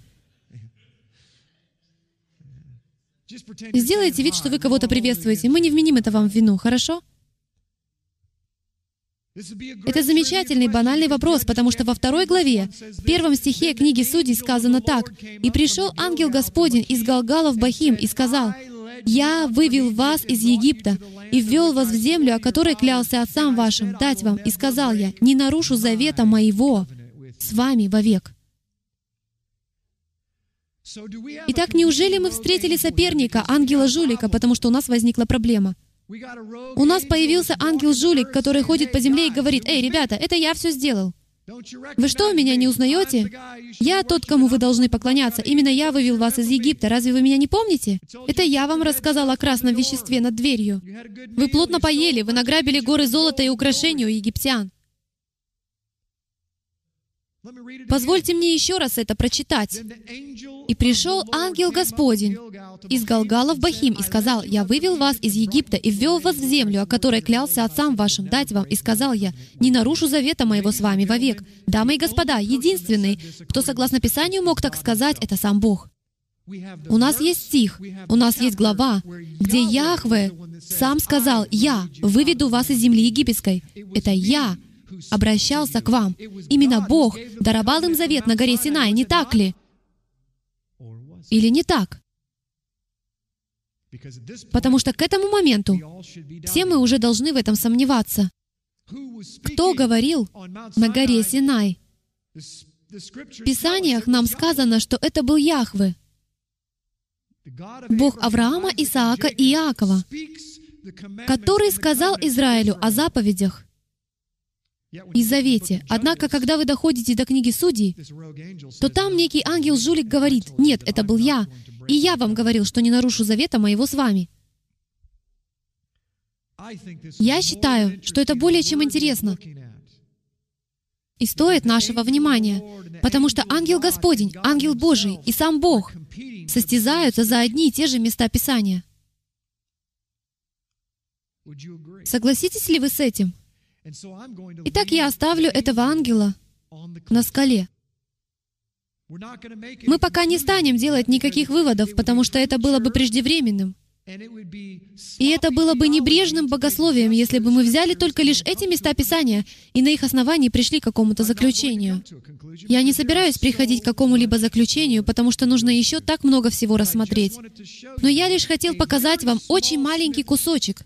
Сделайте вид, что вы кого-то приветствуете. Мы не вменим это вам в вину, хорошо? Это замечательный, банальный вопрос, потому что во второй главе, в первом стихе книги Судей сказано так. «И пришел ангел Господень из Галгала в Бахим и сказал, «Я вывел вас из Египта и ввел вас в землю, о которой клялся отцам вашим, дать вам, и сказал я, не нарушу завета моего с вами вовек». Итак, неужели мы встретили соперника, ангела-жулика, потому что у нас возникла проблема? У нас появился ангел-жулик, который ходит по земле и говорит, «Эй, ребята, это я все сделал». Вы что, меня не узнаете? Я тот, кому вы должны поклоняться. Именно я вывел вас из Египта. Разве вы меня не помните? Это я вам рассказал о красном веществе над дверью. Вы плотно поели, вы награбили горы золота и украшений у египтян. Позвольте мне еще раз это прочитать. «И пришел ангел Господень из Галгала в Бахим и сказал, «Я вывел вас из Египта и ввел вас в землю, о которой клялся отцам вашим дать вам, и сказал я, не нарушу завета моего с вами вовек». Дамы и господа, единственный, кто, согласно Писанию, мог так сказать, это сам Бог. У нас есть стих, у нас есть глава, где Яхве сам сказал, «Я выведу вас из земли египетской». Это «Я» обращался к вам. Именно Бог даровал им завет на горе Синай, не так ли? или не так? Потому что к этому моменту все мы уже должны в этом сомневаться. Кто говорил на горе Синай? В Писаниях нам сказано, что это был Яхве, Бог Авраама, Исаака и Иакова, который сказал Израилю о заповедях и завете. Однако, когда вы доходите до книги Судей, то там некий ангел-жулик говорит, «Нет, это был я, и я вам говорил, что не нарушу завета моего с вами». Я считаю, что это более чем интересно и стоит нашего внимания, потому что ангел Господень, ангел Божий и сам Бог состязаются за одни и те же места Писания. Согласитесь ли вы с этим? Итак, я оставлю этого ангела на скале. Мы пока не станем делать никаких выводов, потому что это было бы преждевременным. И это было бы небрежным богословием, если бы мы взяли только лишь эти места Писания и на их основании пришли к какому-то заключению. Я не собираюсь приходить к какому-либо заключению, потому что нужно еще так много всего рассмотреть. Но я лишь хотел показать вам очень маленький кусочек,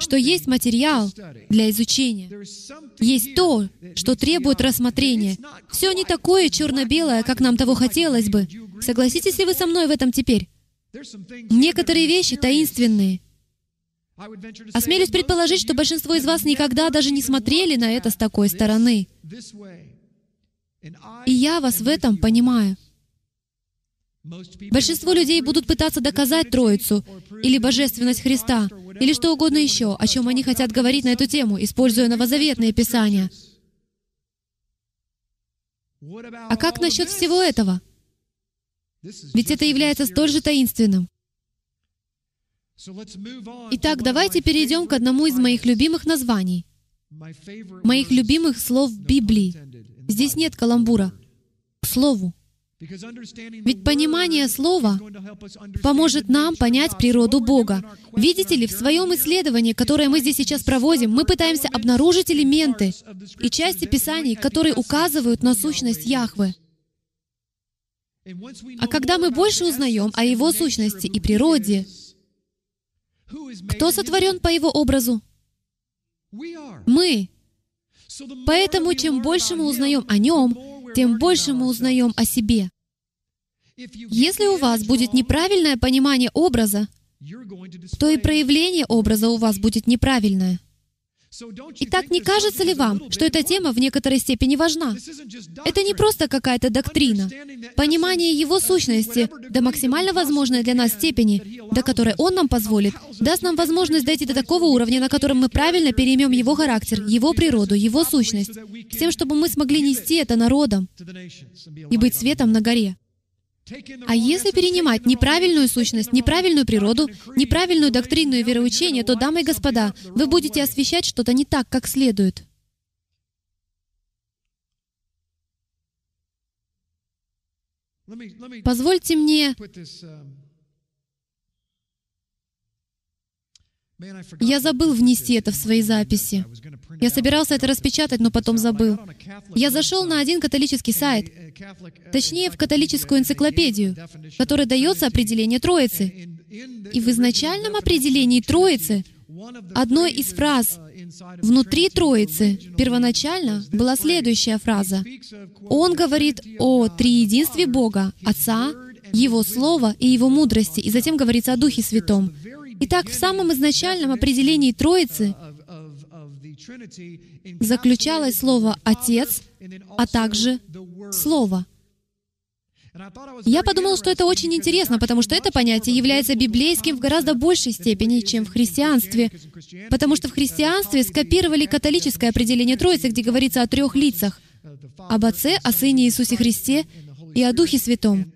что есть материал для изучения. Есть то, что требует рассмотрения. Все не такое черно-белое, как нам того хотелось бы. Согласитесь ли вы со мной в этом теперь? Некоторые вещи таинственные. Осмелюсь предположить, что большинство из вас никогда даже не смотрели на это с такой стороны. И я вас в этом понимаю. Большинство людей будут пытаться доказать Троицу или божественность Христа, или что угодно еще, о чем они хотят говорить на эту тему, используя новозаветные писания. А как насчет всего этого? Ведь это является столь же таинственным. Итак, давайте перейдем к одному из моих любимых названий, моих любимых слов Библии. Здесь нет каламбура. К слову. Ведь понимание Слова поможет нам понять природу Бога. Видите ли, в своем исследовании, которое мы здесь сейчас проводим, мы пытаемся обнаружить элементы и части Писаний, которые указывают на сущность Яхвы. А когда мы больше узнаем о Его сущности и природе, кто сотворен по Его образу? Мы. Поэтому чем больше мы узнаем о Нем, тем больше мы узнаем о себе. Если у вас будет неправильное понимание образа, то и проявление образа у вас будет неправильное. Итак, не кажется ли вам, что эта тема в некоторой степени важна? Это не просто какая-то доктрина. Понимание Его сущности до максимально возможной для нас степени, до которой Он нам позволит, даст нам возможность дойти до такого уровня, на котором мы правильно переймем Его характер, Его природу, Его сущность, с тем, чтобы мы смогли нести это народам и быть светом на горе. А если перенимать неправильную сущность, неправильную природу, неправильную доктрину и вероучение, то, дамы и господа, вы будете освещать что-то не так, как следует. Позвольте мне Я забыл внести это в свои записи. Я собирался это распечатать, но потом забыл. Я зашел на один католический сайт, точнее, в католическую энциклопедию, в которой дается определение Троицы. И в изначальном определении Троицы одной из фраз внутри Троицы первоначально была следующая фраза. Он говорит о триединстве Бога, Отца, Его Слова и Его мудрости, и затем говорится о Духе Святом. Итак, в самом изначальном определении Троицы заключалось слово «Отец», а также «Слово». Я подумал, что это очень интересно, потому что это понятие является библейским в гораздо большей степени, чем в христианстве. Потому что в христианстве скопировали католическое определение Троицы, где говорится о трех лицах. Об Отце, о Сыне Иисусе Христе и о Духе Святом.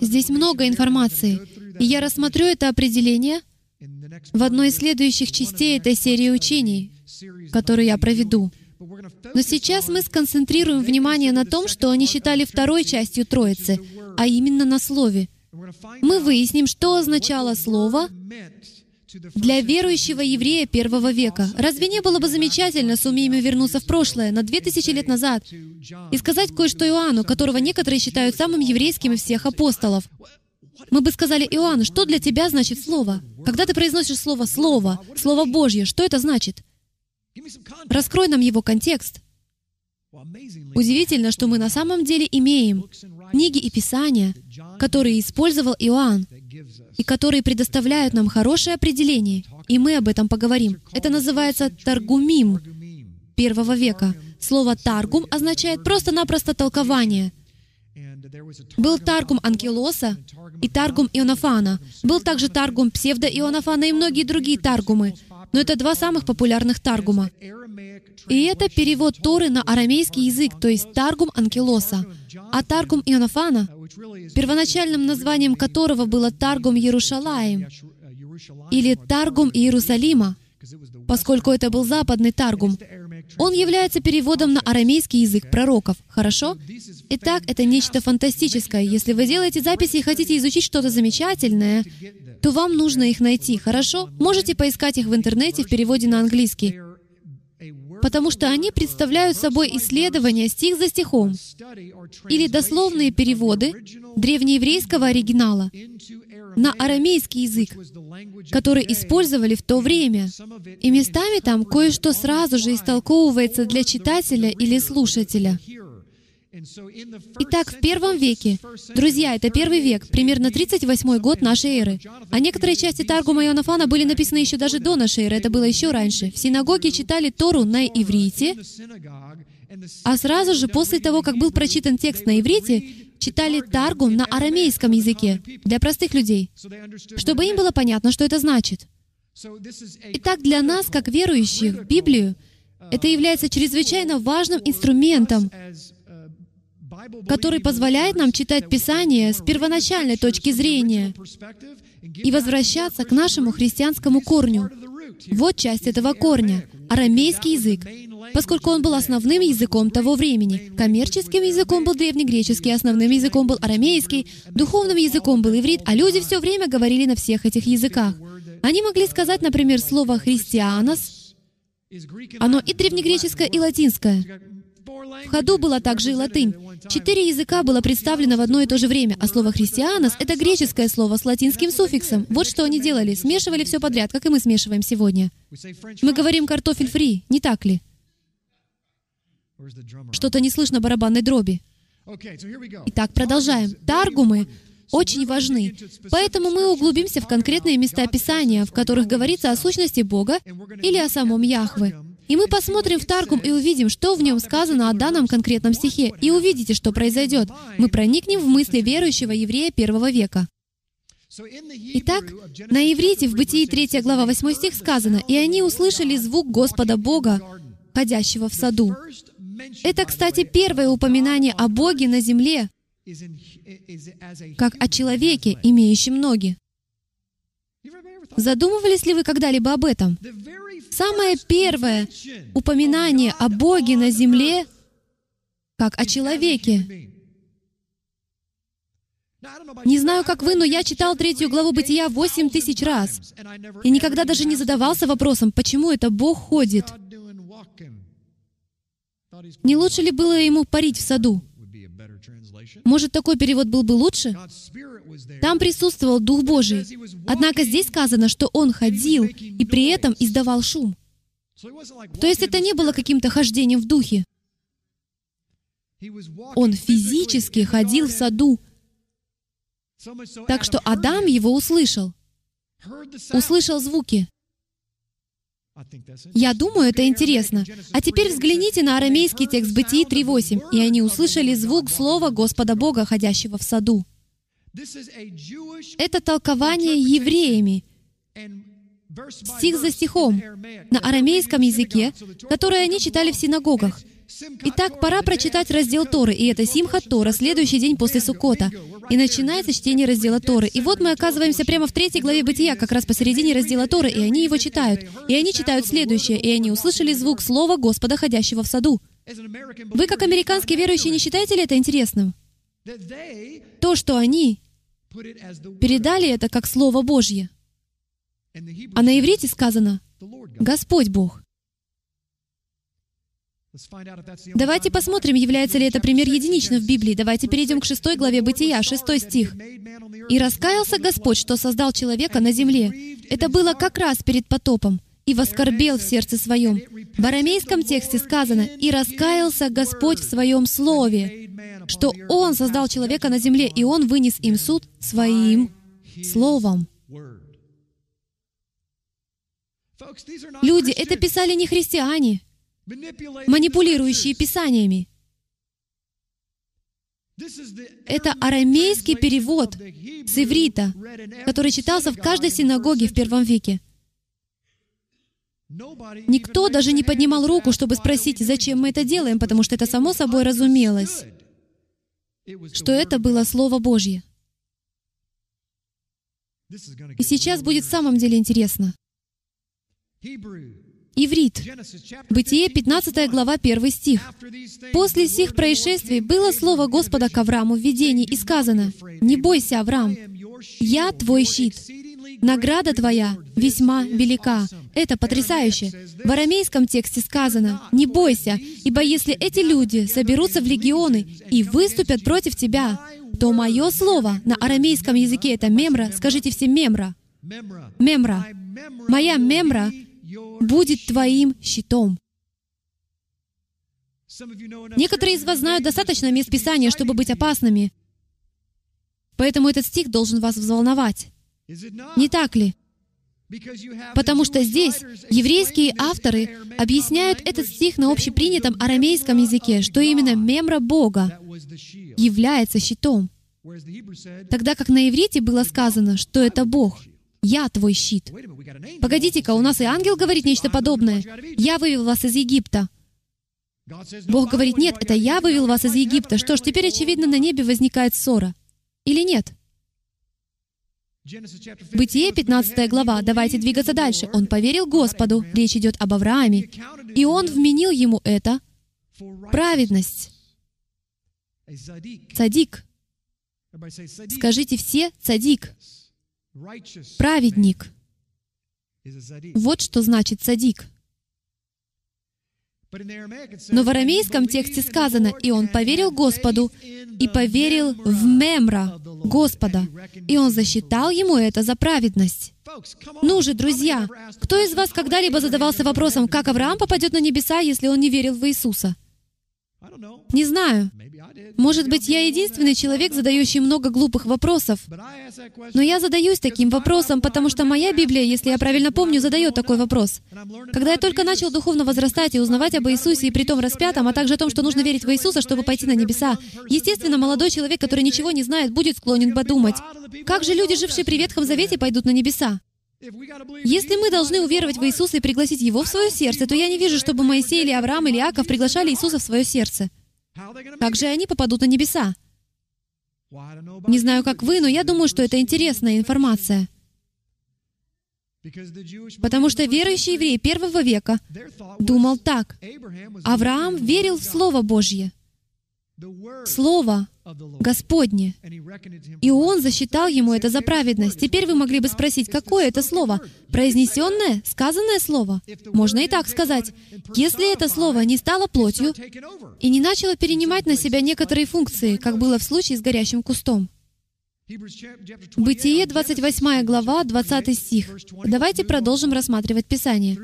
Здесь много информации. И я рассмотрю это определение — в одной из следующих частей этой серии учений, которую я проведу. Но сейчас мы сконцентрируем внимание на том, что они считали второй частью Троицы, а именно на Слове. Мы выясним, что означало Слово для верующего еврея первого века. Разве не было бы замечательно, сумеем вернуться в прошлое, на две тысячи лет назад, и сказать кое-что Иоанну, которого некоторые считают самым еврейским из всех апостолов? Мы бы сказали, Иоанн, что для тебя значит Слово? Когда ты произносишь слово «Слово», Слово Божье, что это значит? Раскрой нам его контекст. Удивительно, что мы на самом деле имеем книги и писания, которые использовал Иоанн, и которые предоставляют нам хорошее определение, и мы об этом поговорим. Это называется Таргумим первого века. Слово «таргум» означает просто-напросто толкование. Был Таргум Анкилоса и Таргум Ионафана. Был также Таргум Псевдо-Ионафана и многие другие Таргумы. Но это два самых популярных Таргума. И это перевод Торы на арамейский язык, то есть Таргум Анкилоса. А Таргум Ионафана, первоначальным названием которого было Таргум Иерушалаем или Таргум Иерусалима, поскольку это был западный Таргум, он является переводом на арамейский язык пророков. Хорошо? Итак, это нечто фантастическое. Если вы делаете записи и хотите изучить что-то замечательное, то вам нужно их найти. Хорошо? Можете поискать их в интернете в переводе на английский потому что они представляют собой исследования стих за стихом или дословные переводы древнееврейского оригинала на арамейский язык, который использовали в то время. И местами там кое-что сразу же истолковывается для читателя или слушателя. Итак, в первом веке, друзья, это первый век, примерно 38 год нашей эры. А некоторые части Таргума Ионафана были написаны еще даже до нашей эры, это было еще раньше. В синагоге читали Тору на иврите, а сразу же после того, как был прочитан текст на иврите, читали Таргум на арамейском языке для простых людей, чтобы им было понятно, что это значит. Итак, для нас, как верующих Библию, это является чрезвычайно важным инструментом, который позволяет нам читать Писание с первоначальной точки зрения и возвращаться к нашему христианскому корню. Вот часть этого корня — арамейский язык, поскольку он был основным языком того времени. Коммерческим языком был древнегреческий, основным языком был арамейский, духовным языком был иврит, а люди все время говорили на всех этих языках. Они могли сказать, например, слово «христианос», оно и древнегреческое, и латинское. В ходу была также и латынь. Четыре языка было представлено в одно и то же время, а слово «христианос» — это греческое слово с латинским суффиксом. Вот что они делали. Смешивали все подряд, как и мы смешиваем сегодня. Мы говорим «картофель фри», не так ли? Что-то не слышно барабанной дроби. Итак, продолжаем. Таргумы очень важны. Поэтому мы углубимся в конкретные места Писания, в которых говорится о сущности Бога или о самом Яхве. И мы посмотрим в Таргум и увидим, что в нем сказано о данном конкретном стихе, и увидите, что произойдет. Мы проникнем в мысли верующего еврея первого века. Итак, на иврите в Бытии 3 глава 8 стих сказано, «И они услышали звук Господа Бога, ходящего в саду». Это, кстати, первое упоминание о Боге на земле, как о человеке, имеющем ноги. Задумывались ли вы когда-либо об этом? Самое первое упоминание о Боге на земле, как о человеке. Не знаю, как вы, но я читал третью главу Бытия восемь тысяч раз. И никогда даже не задавался вопросом, почему это Бог ходит. Не лучше ли было ему парить в саду? Может, такой перевод был бы лучше? Там присутствовал Дух Божий. Однако здесь сказано, что Он ходил и при этом издавал шум. То есть это не было каким-то хождением в духе. Он физически ходил в саду, так что Адам его услышал. Услышал звуки. Я думаю, это интересно. А теперь взгляните на арамейский текст Бытии 3.8. «И они услышали звук слова Господа Бога, ходящего в саду». Это толкование евреями, стих за стихом, на арамейском языке, которое они читали в синагогах. Итак, пора прочитать раздел Торы, и это Симхат Тора, следующий день после Суккота. И начинается чтение раздела Торы. И вот мы оказываемся прямо в третьей главе Бытия, как раз посередине раздела Торы, и они его читают. И они читают следующее, и они услышали звук слова Господа, ходящего в саду. Вы, как американские верующие, не считаете ли это интересным? То, что они передали это как Слово Божье. А на иврите сказано «Господь Бог». Давайте посмотрим, является ли это пример единичным в Библии. Давайте перейдем к шестой главе Бытия, шестой стих. «И раскаялся Господь, что создал человека на земле». Это было как раз перед потопом. «И воскорбел в сердце своем». В арамейском тексте сказано «И раскаялся Господь в своем слове», что Он создал человека на земле, и Он вынес им суд своим словом. Люди, это писали не христиане, манипулирующие писаниями. Это арамейский перевод с иврита, который читался в каждой синагоге в первом веке. Никто даже не поднимал руку, чтобы спросить, зачем мы это делаем, потому что это само собой разумелось, что это было Слово Божье. И сейчас будет в самом деле интересно. Иврит. Бытие, 15 глава, 1 стих. «После сих происшествий было слово Господа к Аврааму в видении, и сказано, «Не бойся, Авраам, я твой щит, награда твоя весьма велика». Это потрясающе. В арамейском тексте сказано, «Не бойся, ибо если эти люди соберутся в легионы и выступят против тебя, то мое слово на арамейском языке это мемра, скажите все мемра. Мемра. Моя мемра будет твоим щитом. Некоторые из вас знают достаточно мест Писания, чтобы быть опасными. Поэтому этот стих должен вас взволновать. Не так ли? Потому что здесь еврейские авторы объясняют этот стих на общепринятом арамейском языке, что именно мемра Бога является щитом. Тогда как на иврите было сказано, что это Бог — я твой щит. Погодите-ка, у нас и ангел говорит нечто подобное. Я вывел вас из Египта. Бог говорит, нет, это я вывел вас из Египта. Что ж, теперь, очевидно, на небе возникает ссора. Или нет? Бытие, 15 глава. Давайте двигаться дальше. Он поверил Господу. Речь идет об Аврааме. И он вменил ему это праведность. Цадик. Скажите все «цадик». Праведник. Вот что значит садик. Но в арамейском тексте сказано, «И он поверил Господу, и поверил в Мемра, Господа, и он засчитал ему это за праведность». Ну же, друзья, кто из вас когда-либо задавался вопросом, как Авраам попадет на небеса, если он не верил в Иисуса? Не знаю. Может быть, я единственный человек, задающий много глупых вопросов. Но я задаюсь таким вопросом, потому что моя Библия, если я правильно помню, задает такой вопрос. Когда я только начал духовно возрастать и узнавать об Иисусе и при том распятом, а также о том, что нужно верить в Иисуса, чтобы пойти на небеса, естественно, молодой человек, который ничего не знает, будет склонен подумать, как же люди, жившие при Ветхом Завете, пойдут на небеса? Если мы должны уверовать в Иисуса и пригласить Его в свое сердце, то я не вижу, чтобы Моисей или Авраам или Иаков приглашали Иисуса в свое сердце. Как же они попадут на небеса? Не знаю, как вы, но я думаю, что это интересная информация. Потому что верующий еврей первого века думал так. Авраам верил в Слово Божье. Слово Господне. И Он засчитал ему это за праведность. Теперь вы могли бы спросить, какое это слово? Произнесенное? Сказанное слово? Можно и так сказать. Если это слово не стало плотью и не начало перенимать на себя некоторые функции, как было в случае с горящим кустом, Бытие, 28 глава, 20 стих. Давайте продолжим рассматривать Писание.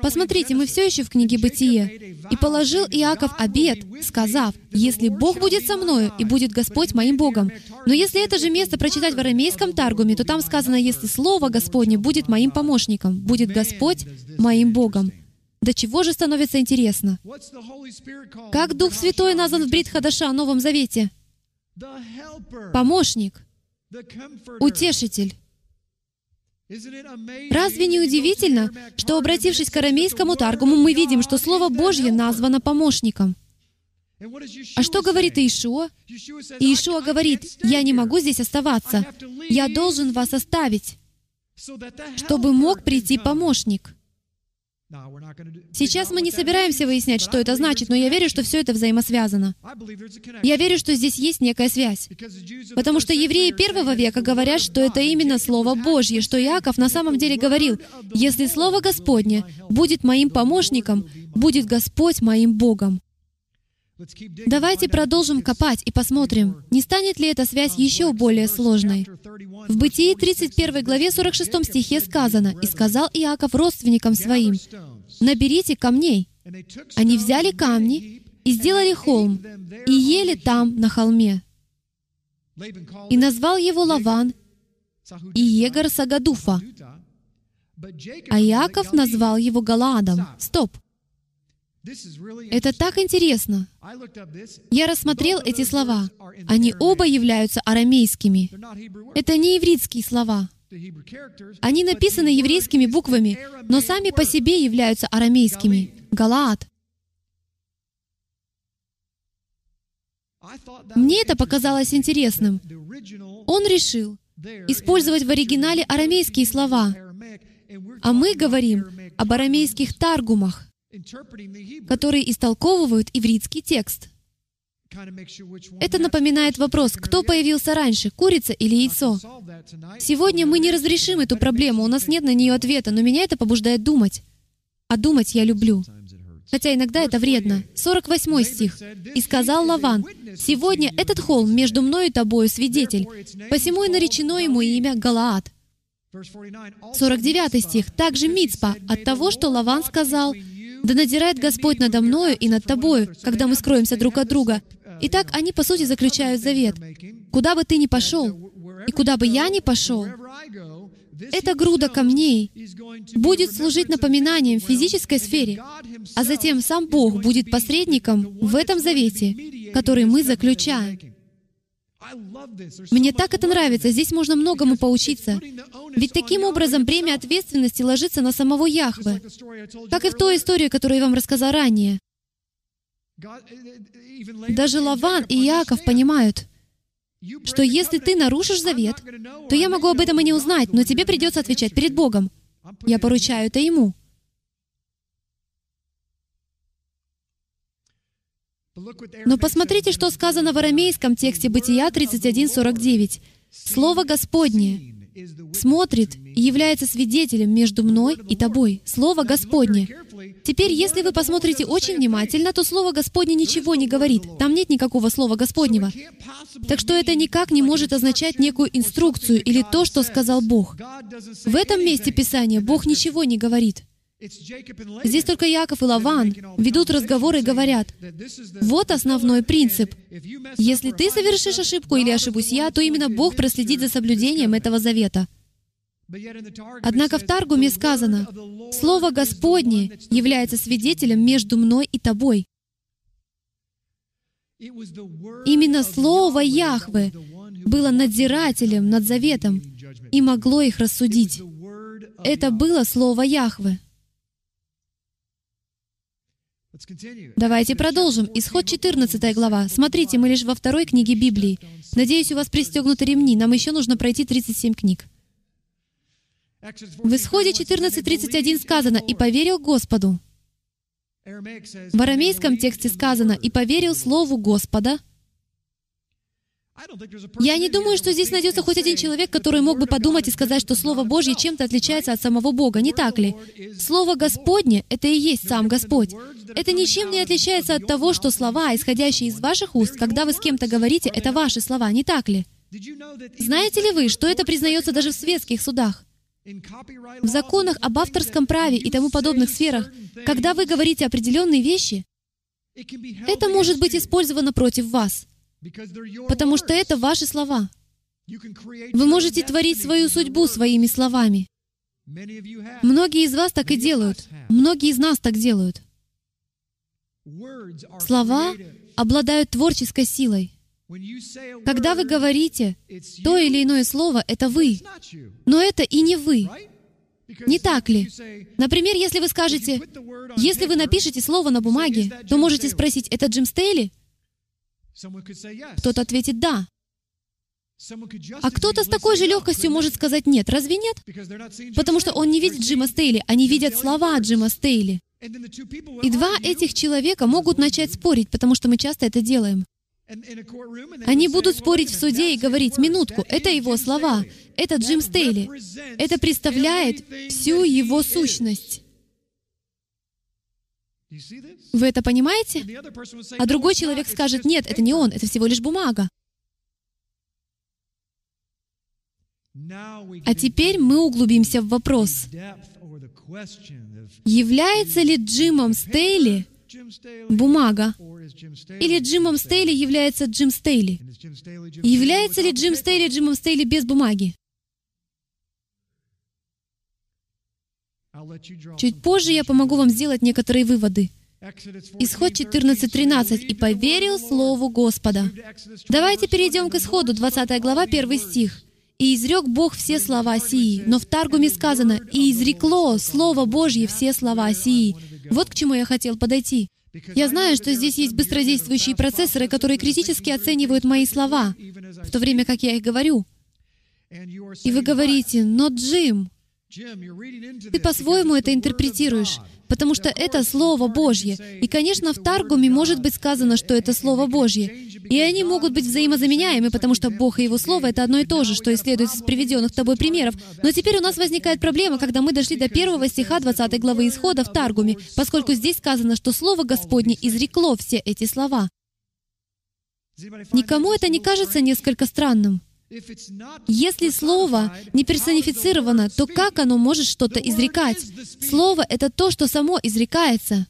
Посмотрите, мы все еще в книге Бытие. «И положил Иаков обед, сказав, «Если Бог будет со мною, и будет Господь моим Богом». Но если это же место прочитать в арамейском Таргуме, то там сказано, «Если Слово Господне будет моим помощником, будет Господь моим Богом». До чего же становится интересно? Как Дух Святой назван в Брит Хадаша, Новом Завете? Помощник, утешитель. Разве не удивительно, что, обратившись к арамейскому Таргуму, мы видим, что Слово Божье названо помощником? А что говорит Иешуа? Иешуа говорит, «Я не могу здесь оставаться. Я должен вас оставить, чтобы мог прийти помощник». Сейчас мы не собираемся выяснять, что это значит, но я верю, что все это взаимосвязано. Я верю, что здесь есть некая связь. Потому что евреи первого века говорят, что это именно Слово Божье, что Иаков на самом деле говорил, «Если Слово Господне будет моим помощником, будет Господь моим Богом». Давайте продолжим копать и посмотрим, не станет ли эта связь еще более сложной. В Бытии 31 главе 46 стихе сказано, «И сказал Иаков родственникам своим, «Наберите камней». Они взяли камни и сделали холм, и ели там, на холме. И назвал его Лаван и Егор Сагадуфа. А Иаков назвал его Галаадом. Стоп! Это так интересно. Я рассмотрел эти слова. Они оба являются арамейскими. Это не еврейские слова. Они написаны еврейскими буквами, но сами по себе являются арамейскими. Галаад. Мне это показалось интересным. Он решил использовать в оригинале арамейские слова, а мы говорим об арамейских таргумах которые истолковывают ивритский текст. Это напоминает вопрос, кто появился раньше, курица или яйцо? Сегодня мы не разрешим эту проблему, у нас нет на нее ответа, но меня это побуждает думать. А думать я люблю. Хотя иногда это вредно. 48 стих. «И сказал Лаван, «Сегодня этот холм между мной и тобою свидетель, посему и наречено ему имя Галаад». 49 стих. Также Мицпа, от того, что Лаван сказал, да надирает Господь надо мною и над тобою, когда мы скроемся друг от друга. Итак, они, по сути, заключают завет. Куда бы ты ни пошел, и куда бы я ни пошел, эта груда камней будет служить напоминанием в физической сфере, а затем сам Бог будет посредником в этом завете, который мы заключаем. Мне так это нравится. Здесь можно многому поучиться. Ведь таким образом бремя ответственности ложится на самого Яхве. Как и в той истории, которую я вам рассказал ранее. Даже Лаван и Иаков понимают, что если ты нарушишь завет, то я могу об этом и не узнать, но тебе придется отвечать перед Богом. Я поручаю это Ему. Но посмотрите, что сказано в арамейском тексте Бытия 31.49. Слово Господне смотрит и является свидетелем между мной и тобой. Слово Господне. Теперь, если вы посмотрите очень внимательно, то Слово Господне ничего не говорит. Там нет никакого Слова Господнего. Так что это никак не может означать некую инструкцию или то, что сказал Бог. В этом месте Писания Бог ничего не говорит. Здесь только Яков и Лаван ведут разговоры и говорят, вот основной принцип. Если ты совершишь ошибку или ошибусь я, то именно Бог проследит за соблюдением этого завета. Однако в Таргуме сказано, «Слово Господне является свидетелем между мной и тобой». Именно Слово Яхве было надзирателем над заветом и могло их рассудить. Это было Слово Яхве. Давайте продолжим. Исход 14 глава. Смотрите, мы лишь во второй книге Библии. Надеюсь, у вас пристегнуты ремни. Нам еще нужно пройти 37 книг. В Исходе 14.31 сказано «И поверил Господу». В арамейском тексте сказано «И поверил Слову Господа». Я не думаю, что здесь найдется хоть один человек, который мог бы подумать и сказать, что Слово Божье чем-то отличается от самого Бога, не так ли? Слово Господне — это и есть сам Господь. Это ничем не отличается от того, что слова, исходящие из ваших уст, когда вы с кем-то говорите, это ваши слова, не так ли? Знаете ли вы, что это признается даже в светских судах? В законах об авторском праве и тому подобных сферах, когда вы говорите определенные вещи, это может быть использовано против вас — Потому что это ваши слова. Вы можете творить свою судьбу своими словами. Многие из вас так и делают. Многие из нас так делают. Слова обладают творческой силой. Когда вы говорите то или иное слово, это вы. Но это и не вы. Не так ли? Например, если вы скажете, если вы напишете слово на бумаге, то можете спросить, это Джим Стейли? Кто-то ответит «да». А кто-то с такой же легкостью может сказать «нет». Разве нет? Потому что он не видит Джима Стейли, они видят слова Джима Стейли. И два этих человека могут начать спорить, потому что мы часто это делаем. Они будут спорить в суде и говорить, минутку, это его слова, это Джим Стейли. Это представляет всю его сущность. Вы это понимаете? А другой человек скажет, нет, это не он, это всего лишь бумага. А теперь мы углубимся в вопрос. Является ли Джимом Стейли бумага? Или Джимом Стейли является Джим Стейли? Является ли Джим Стейли Джимом Стейли без бумаги? Чуть позже я помогу вам сделать некоторые выводы. Исход 14.13. «И поверил Слову Господа». Давайте перейдем к Исходу, 20 глава, 1 стих. «И изрек Бог все слова сии». Но в Таргуме сказано «И изрекло Слово Божье все слова сии». Вот к чему я хотел подойти. Я знаю, что здесь есть быстродействующие процессоры, которые критически оценивают мои слова, в то время как я их говорю. И вы говорите, но Джим, ты по-своему это интерпретируешь, потому что это Слово Божье. И, конечно, в Таргуме может быть сказано, что это Слово Божье. И они могут быть взаимозаменяемы, потому что Бог и Его Слово — это одно и то же, что и следует из приведенных тобой примеров. Но теперь у нас возникает проблема, когда мы дошли до первого стиха 20 главы Исхода в Таргуме, поскольку здесь сказано, что Слово Господне изрекло все эти слова. Никому это не кажется несколько странным? Если Слово не персонифицировано, то как оно может что-то изрекать? Слово — это то, что само изрекается.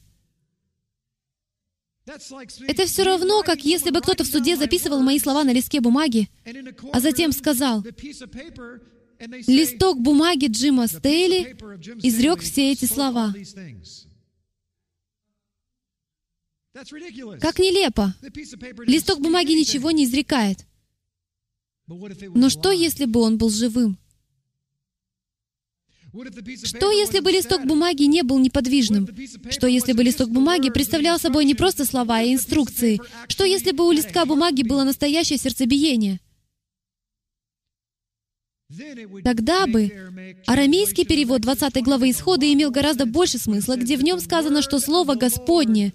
Это все равно, как если бы кто-то в суде записывал мои слова на листке бумаги, а затем сказал, листок бумаги Джима Стейли изрек все эти слова. Как нелепо. Листок бумаги ничего не изрекает. Но что, если бы он был живым? Что, если бы листок бумаги не был неподвижным? Что, если бы листок бумаги представлял собой не просто слова и инструкции? Что, если бы у листка бумаги было настоящее сердцебиение? Тогда бы арамейский перевод 20 главы Исхода имел гораздо больше смысла, где в нем сказано, что Слово Господне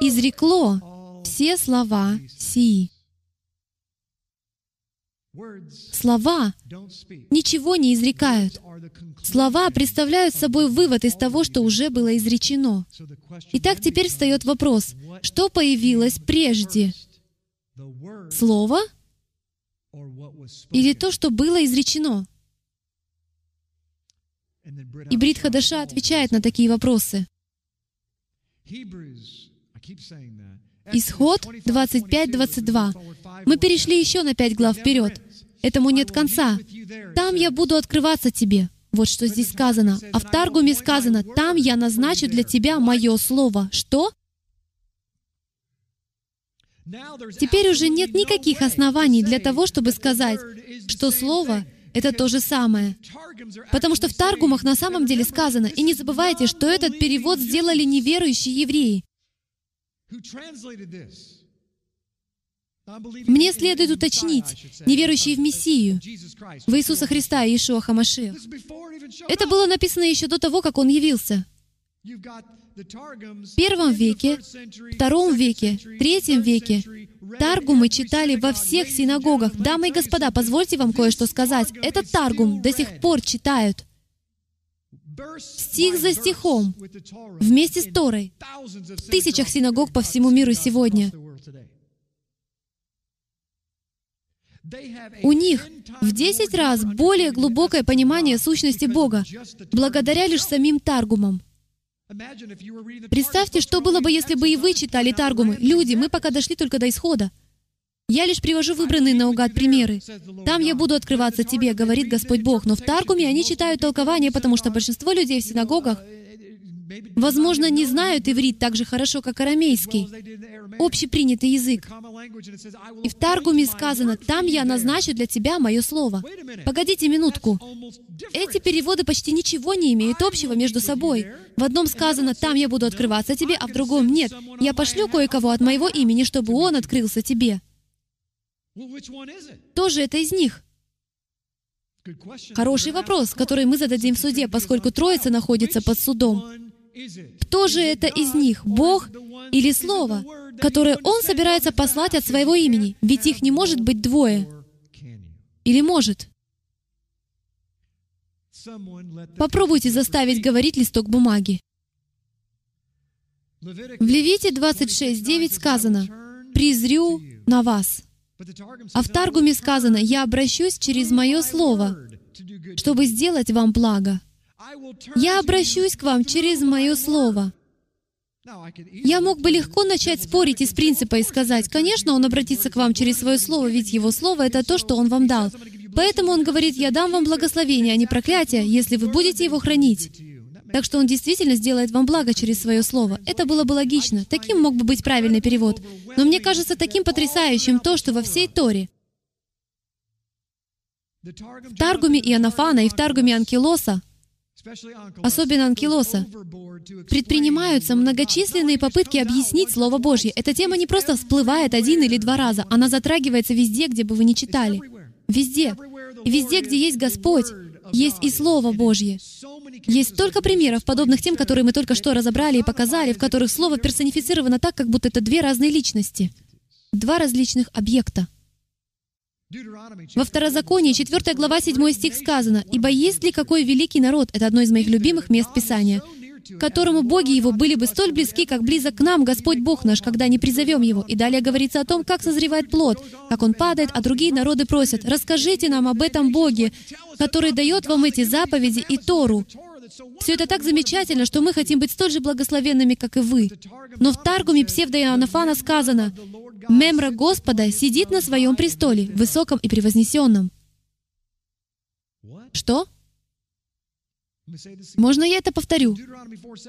изрекло все слова сии. Слова ничего не изрекают. Слова представляют собой вывод из того, что уже было изречено. Итак, теперь встает вопрос, что появилось прежде? Слово или то, что было изречено? И Брит Хадаша отвечает на такие вопросы. Исход 25-22. Мы перешли еще на пять глав вперед. Этому нет конца. Там я буду открываться тебе. Вот что здесь сказано. А в Таргуме сказано, там я назначу для тебя мое слово. Что? Теперь уже нет никаких оснований для того, чтобы сказать, что слово — это то же самое. Потому что в Таргумах на самом деле сказано, и не забывайте, что этот перевод сделали неверующие евреи. Мне следует уточнить, неверующие в Мессию, в Иисуса Христа и Ишуа Хамаши. Это было написано еще до того, как Он явился. В первом веке, втором веке, третьем веке Таргумы читали во всех синагогах. Дамы и господа, позвольте вам кое-что сказать. Этот Таргум до сих пор читают стих за стихом, вместе с Торой, в тысячах синагог по всему миру сегодня. У них в десять раз более глубокое понимание сущности Бога, благодаря лишь самим Таргумам. Представьте, что было бы, если бы и вы читали Таргумы. Люди, мы пока дошли только до исхода. Я лишь привожу выбранные наугад примеры. Там я буду открываться тебе, говорит Господь Бог. Но в Таргуме они читают толкование, потому что большинство людей в синагогах, возможно, не знают иврит так же хорошо, как арамейский, общепринятый язык. И в Таргуме сказано, «Там я назначу для тебя мое слово». Погодите минутку. Эти переводы почти ничего не имеют общего между собой. В одном сказано, «Там я буду открываться тебе», а в другом «Нет, я пошлю кое-кого от моего имени, чтобы он открылся тебе». Кто же это из них? Хороший вопрос, который мы зададим в суде, поскольку Троица находится под судом. Кто же это из них, Бог или Слово, которое Он собирается послать от своего имени? Ведь их не может быть двое. Или может? Попробуйте заставить говорить листок бумаги. В Левите 26.9 сказано «Призрю на вас». А в Таргуме сказано «Я обращусь через Мое Слово, чтобы сделать вам благо». Я обращусь к вам через Мое Слово. Я мог бы легко начать спорить из принципа и сказать, конечно, Он обратится к вам через Свое Слово, ведь Его Слово — это то, что Он вам дал. Поэтому Он говорит, «Я дам вам благословение, а не проклятие, если вы будете его хранить». Так что Он действительно сделает вам благо через Свое Слово. Это было бы логично. Таким мог бы быть правильный перевод. Но мне кажется таким потрясающим то, что во всей Торе, в Таргуме Иоаннафана и в Таргуме Анкилоса, особенно Анкилоса, предпринимаются многочисленные попытки объяснить Слово Божье. Эта тема не просто всплывает один или два раза, она затрагивается везде, где бы вы ни читали. Везде. Везде, где есть Господь, есть и Слово Божье. Есть столько примеров, подобных тем, которые мы только что разобрали и показали, в которых Слово персонифицировано так, как будто это две разные личности, два различных объекта. Во Второзаконии, 4 глава, 7 стих сказано, «Ибо есть ли какой великий народ?» Это одно из моих любимых мест Писания которому боги его были бы столь близки, как близок к нам Господь Бог наш, когда не призовем его. И далее говорится о том, как созревает плод, как он падает, а другие народы просят, расскажите нам об этом Боге, который дает вам эти заповеди и Тору. Все это так замечательно, что мы хотим быть столь же благословенными, как и вы. Но в Таргуме псевдоиоаннафана сказано, «Мемра Господа сидит на своем престоле, высоком и превознесенном». Что? Можно я это повторю?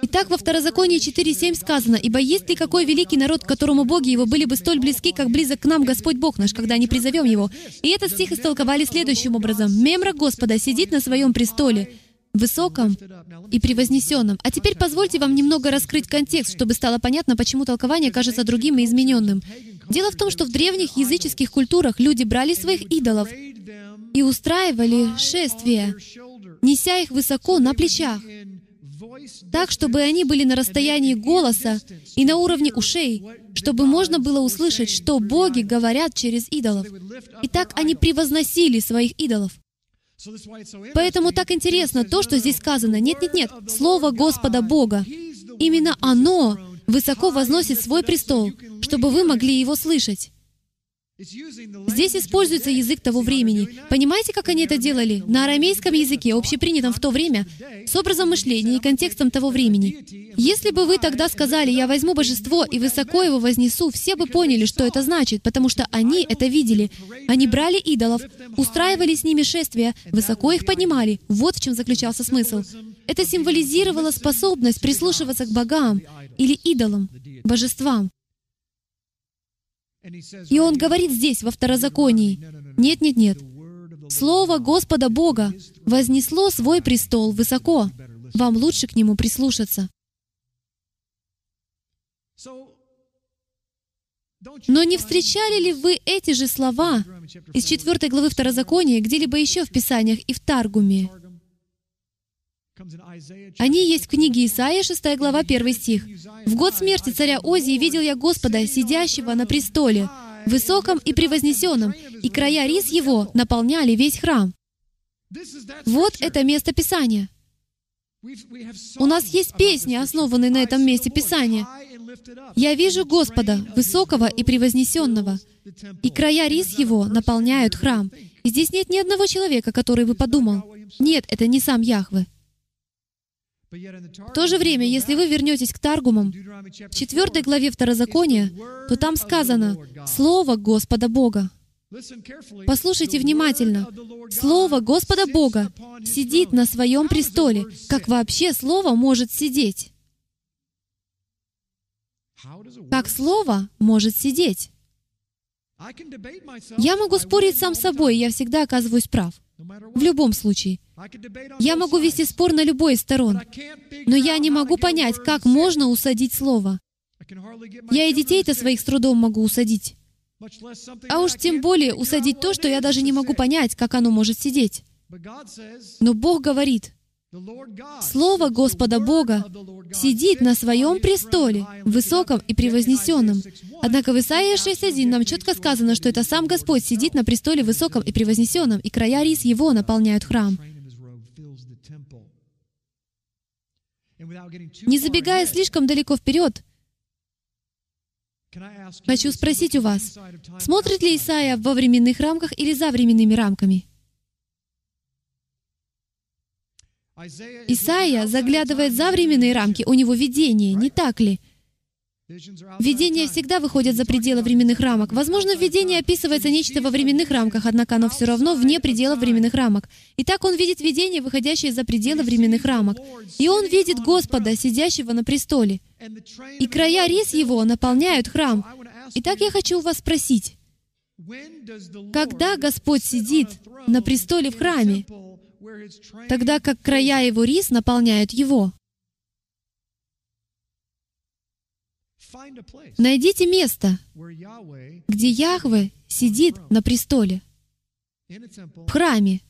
Итак, во Второзаконии 4.7 сказано, «Ибо есть ли какой великий народ, которому боги его были бы столь близки, как близок к нам Господь Бог наш, когда не призовем его?» И этот стих истолковали следующим образом. «Мемра Господа сидит на своем престоле, высоком и превознесенном. А теперь позвольте вам немного раскрыть контекст, чтобы стало понятно, почему толкование кажется другим и измененным. Дело в том, что в древних языческих культурах люди брали своих идолов и устраивали шествия, неся их высоко на плечах, так, чтобы они были на расстоянии голоса и на уровне ушей, чтобы можно было услышать, что боги говорят через идолов. И так они превозносили своих идолов. Поэтому так интересно то, что здесь сказано. Нет-нет-нет, Слово Господа Бога. Именно оно высоко возносит свой престол, чтобы вы могли его слышать. Здесь используется язык того времени. Понимаете, как они это делали? На арамейском языке, общепринятом в то время, с образом мышления и контекстом того времени. Если бы вы тогда сказали, «Я возьму божество и высоко его вознесу», все бы поняли, что это значит, потому что они это видели. Они брали идолов, устраивали с ними шествия, высоко их поднимали. Вот в чем заключался смысл. Это символизировало способность прислушиваться к богам или идолам, божествам. И он говорит здесь, во второзаконии, нет, нет, нет. Слово Господа Бога вознесло свой престол высоко. Вам лучше к нему прислушаться. Но не встречали ли вы эти же слова из 4 главы Второзакония где-либо еще в Писаниях и в Таргуме? Они есть в книге Исаия, 6 глава, 1 стих. «В год смерти царя Озии видел я Господа, сидящего на престоле, высоком и превознесенном, и края рис его наполняли весь храм». Вот это место Писания. У нас есть песни, основанные на этом месте Писания. «Я вижу Господа, высокого и превознесенного, и края рис его наполняют храм». И здесь нет ни одного человека, который бы подумал, «Нет, это не сам Яхве». В то же время, если вы вернетесь к Таргумам, в 4 главе Второзакония, то там сказано «Слово Господа Бога». Послушайте внимательно. Слово Господа Бога сидит на своем престоле. Как вообще Слово может сидеть? Как Слово может сидеть? Я могу спорить сам с собой, я всегда оказываюсь прав. В любом случае. Я могу вести спор на любой из сторон, но я не могу понять, как можно усадить слово. Я и детей-то своих с трудом могу усадить. А уж тем более усадить то, что я даже не могу понять, как оно может сидеть. Но Бог говорит, Слово Господа Бога сидит на своем престоле, высоком и превознесенном. Однако в Исаии 6.1 нам четко сказано, что это сам Господь сидит на престоле высоком и превознесенном, и края рис Его наполняют храм. Не забегая слишком далеко вперед, хочу спросить у вас, смотрит ли Исаия во временных рамках или за временными рамками? Исаия заглядывает за временные рамки, у него видение, не так ли? Видения всегда выходят за пределы временных рамок. Возможно, в видении описывается нечто во временных рамках, однако оно все равно вне пределов временных рамок. Итак, он видит видение, выходящее за пределы временных рамок. И он видит Господа, сидящего на престоле. И края рис его наполняют храм. Итак, я хочу у вас спросить, когда Господь сидит на престоле в храме, тогда как края его рис наполняют его. Найдите место, где Яхве сидит на престоле, в храме,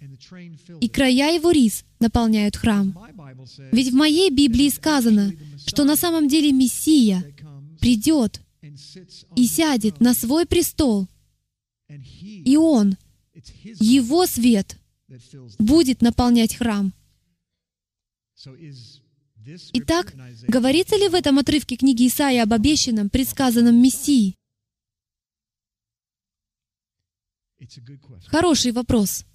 и края его рис наполняют храм. Ведь в моей Библии сказано, что на самом деле Мессия придет и сядет на свой престол, и Он, Его свет, будет наполнять храм. Итак, говорится ли в этом отрывке книги Исаия об обещанном, предсказанном Мессии? Хороший вопрос.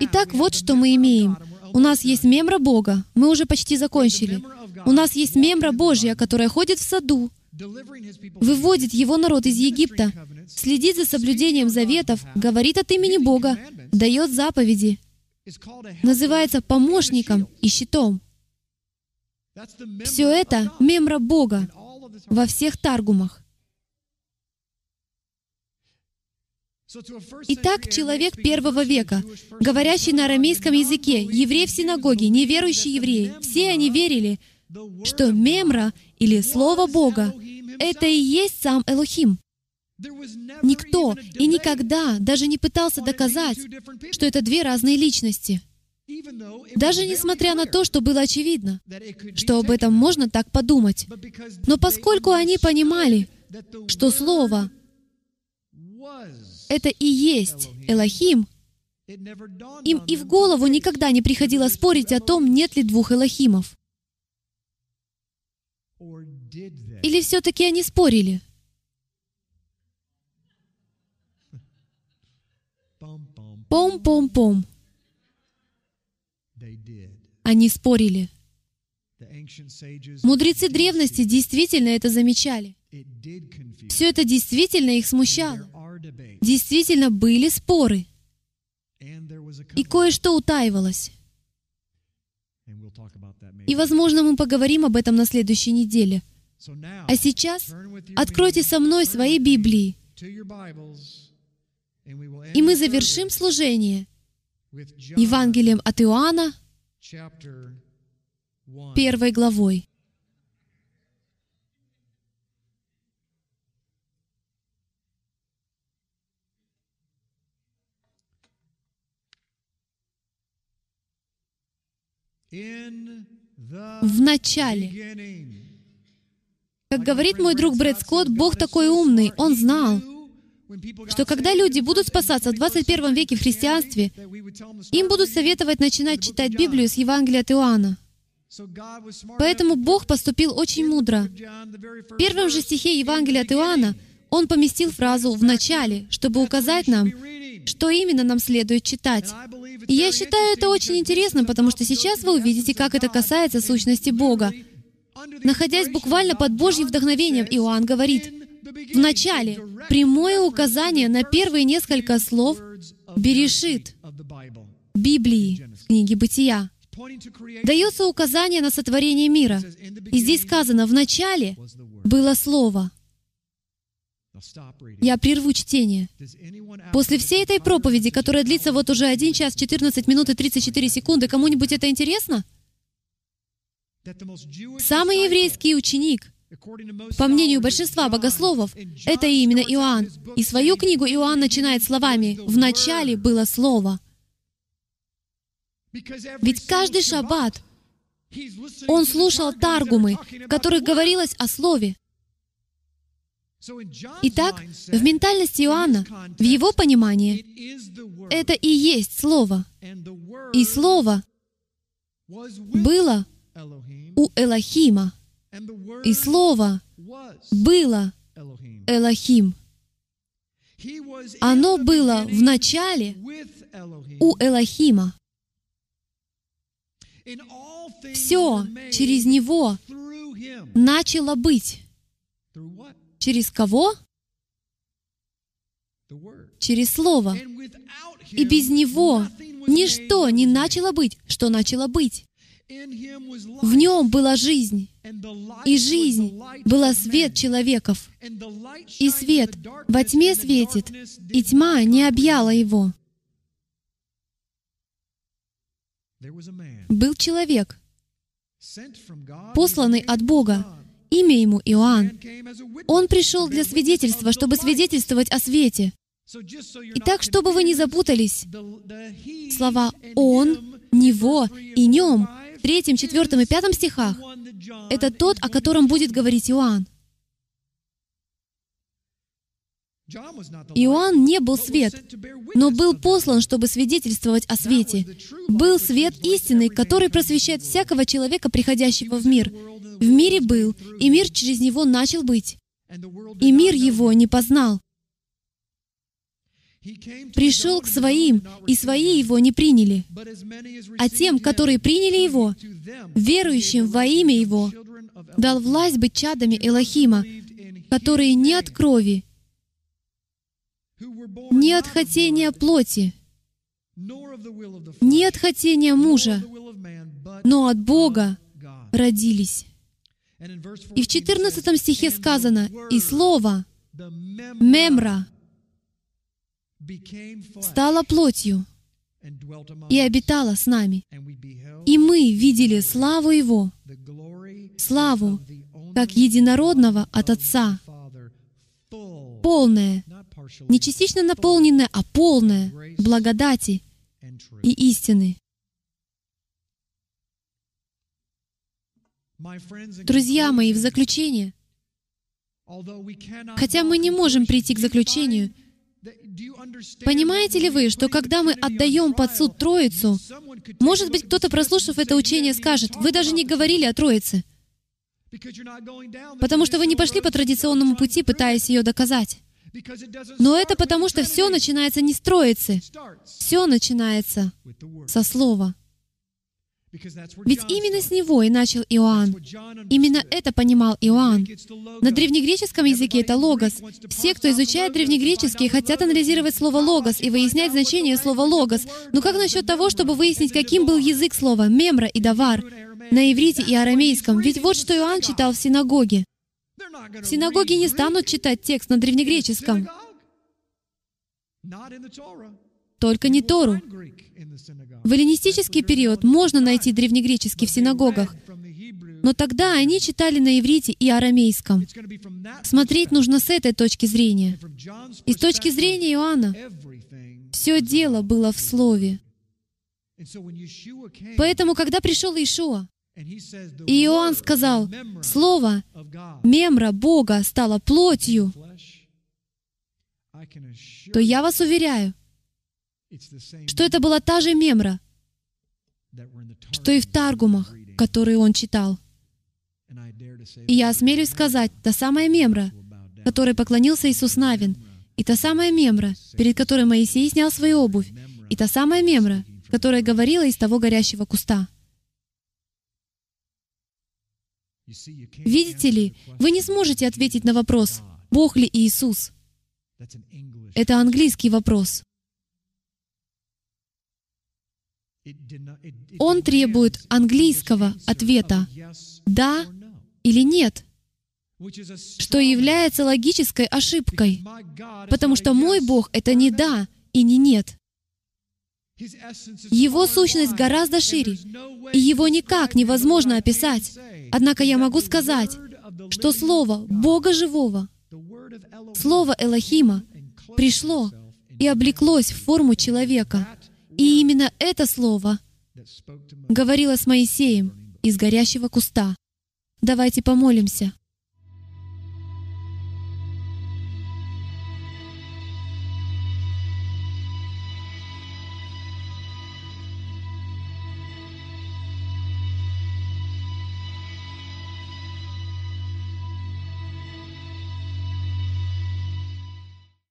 Итак, вот что мы имеем. У нас есть мемра Бога. Мы уже почти закончили. У нас есть мемра Божья, которая ходит в саду, выводит его народ из Египта, следит за соблюдением заветов, говорит от имени Бога, дает заповеди, называется помощником и щитом. Все это мемра Бога во всех таргумах. Итак, человек первого века, говорящий на арамейском языке, еврей в синагоге, неверующие евреи, все они верили, что мемра или Слово Бога — это и есть сам Элохим. Никто и никогда даже не пытался доказать, что это две разные личности. Даже несмотря на то, что было очевидно, что об этом можно так подумать. Но поскольку они понимали, что Слово — это и есть Элохим, им и в голову никогда не приходило спорить о том, нет ли двух Элохимов. Или все-таки они спорили? Пом-пом-пом. Они спорили. Мудрецы древности действительно это замечали. Все это действительно их смущало. Действительно были споры. И кое-что утаивалось. И, возможно, мы поговорим об этом на следующей неделе. А сейчас откройте со мной свои Библии и мы завершим служение Евангелием от Иоанна, первой главой. В начале. Как говорит мой друг Брэд Скотт, Бог такой умный, Он знал, что когда люди будут спасаться в 21 веке в христианстве, им будут советовать начинать читать Библию с Евангелия от Иоанна. Поэтому Бог поступил очень мудро. В первом же стихе Евангелия от Иоанна Он поместил фразу «в начале», чтобы указать нам, что именно нам следует читать. И я считаю это очень интересным, потому что сейчас вы увидите, как это касается сущности Бога. Находясь буквально под Божьим вдохновением, Иоанн говорит, в начале прямое указание на первые несколько слов Берешит Библии, книги Бытия. Дается указание на сотворение мира. И здесь сказано, в начале было Слово. Я прерву чтение. После всей этой проповеди, которая длится вот уже 1 час 14 минут и 34 секунды, кому-нибудь это интересно? Самый еврейский ученик По мнению большинства богословов, это именно Иоанн. И свою книгу Иоанн начинает словами «В начале было Слово». Ведь каждый шаббат он слушал таргумы, в которых говорилось о Слове. Итак, в ментальности Иоанна, в его понимании, это и есть Слово. И Слово было у Элохима. И Слово было Элохим. Оно было в начале у Элохима. Все через Него начало быть. Через кого? Через Слово. И без Него ничто не начало быть, что начало быть. В нем была жизнь, и жизнь была свет человеков. И свет во тьме светит, и тьма не объяла его. Был человек, посланный от Бога, имя ему Иоанн. Он пришел для свидетельства, чтобы свидетельствовать о свете. Итак, чтобы вы не запутались, слова «он», «него» и «нем» в третьем, четвертом и пятом стихах — это тот, о котором будет говорить Иоанн. Иоанн не был свет, но был послан, чтобы свидетельствовать о свете. Был свет истины, который просвещает всякого человека, приходящего в мир. В мире был, и мир через него начал быть. И мир его не познал. Пришел к своим, и свои его не приняли. А тем, которые приняли его, верующим во имя его, дал власть быть чадами Элохима, которые не от крови, не от хотения плоти, не от хотения мужа, но от Бога родились. И в 14 стихе сказано, «И Слово, мемра, стало плотью и обитало с нами. И мы видели славу Его, славу, как единородного от Отца, полное, не частично наполненное, а полное благодати и истины. Друзья мои, в заключение, хотя мы не можем прийти к заключению, Понимаете ли вы, что когда мы отдаем под суд Троицу, может быть, кто-то, прослушав это учение, скажет, вы даже не говорили о Троице, потому что вы не пошли по традиционному пути, пытаясь ее доказать. Но это потому, что все начинается не с Троицы, все начинается со Слова. Ведь именно с него и начал Иоанн. Именно это понимал Иоанн. На древнегреческом языке это «логос». Все, кто изучает древнегреческий, хотят анализировать слово «логос» и выяснять значение слова «логос». Но как насчет того, чтобы выяснить, каким был язык слова «мемра» и «давар» на иврите и арамейском? Ведь вот что Иоанн читал в синагоге. В синагоге не станут читать текст на древнегреческом. Только не Тору. В эллинистический период можно найти древнегреческий в синагогах, но тогда они читали на иврите и арамейском. Смотреть нужно с этой точки зрения. И с точки зрения Иоанна, все дело было в Слове. Поэтому, когда пришел Иешуа, и Иоанн сказал, Слово, мемра Бога стало плотью, то я вас уверяю, что это была та же мемра, что и в Таргумах, которые он читал. И я осмелюсь сказать, та самая мемра, которой поклонился Иисус Навин, и та самая мемра, перед которой Моисей снял свою обувь, и та самая мемра, которая говорила из того горящего куста. Видите ли, вы не сможете ответить на вопрос, Бог ли Иисус. Это английский вопрос. Он требует английского ответа «да» или «нет», что является логической ошибкой, потому что мой Бог — это не «да» и не «нет». Его сущность гораздо шире, и его никак невозможно описать. Однако я могу сказать, что Слово Бога Живого, Слово Элохима, пришло и облеклось в форму человека. И именно это Слово говорило с Моисеем из горящего куста. Давайте помолимся.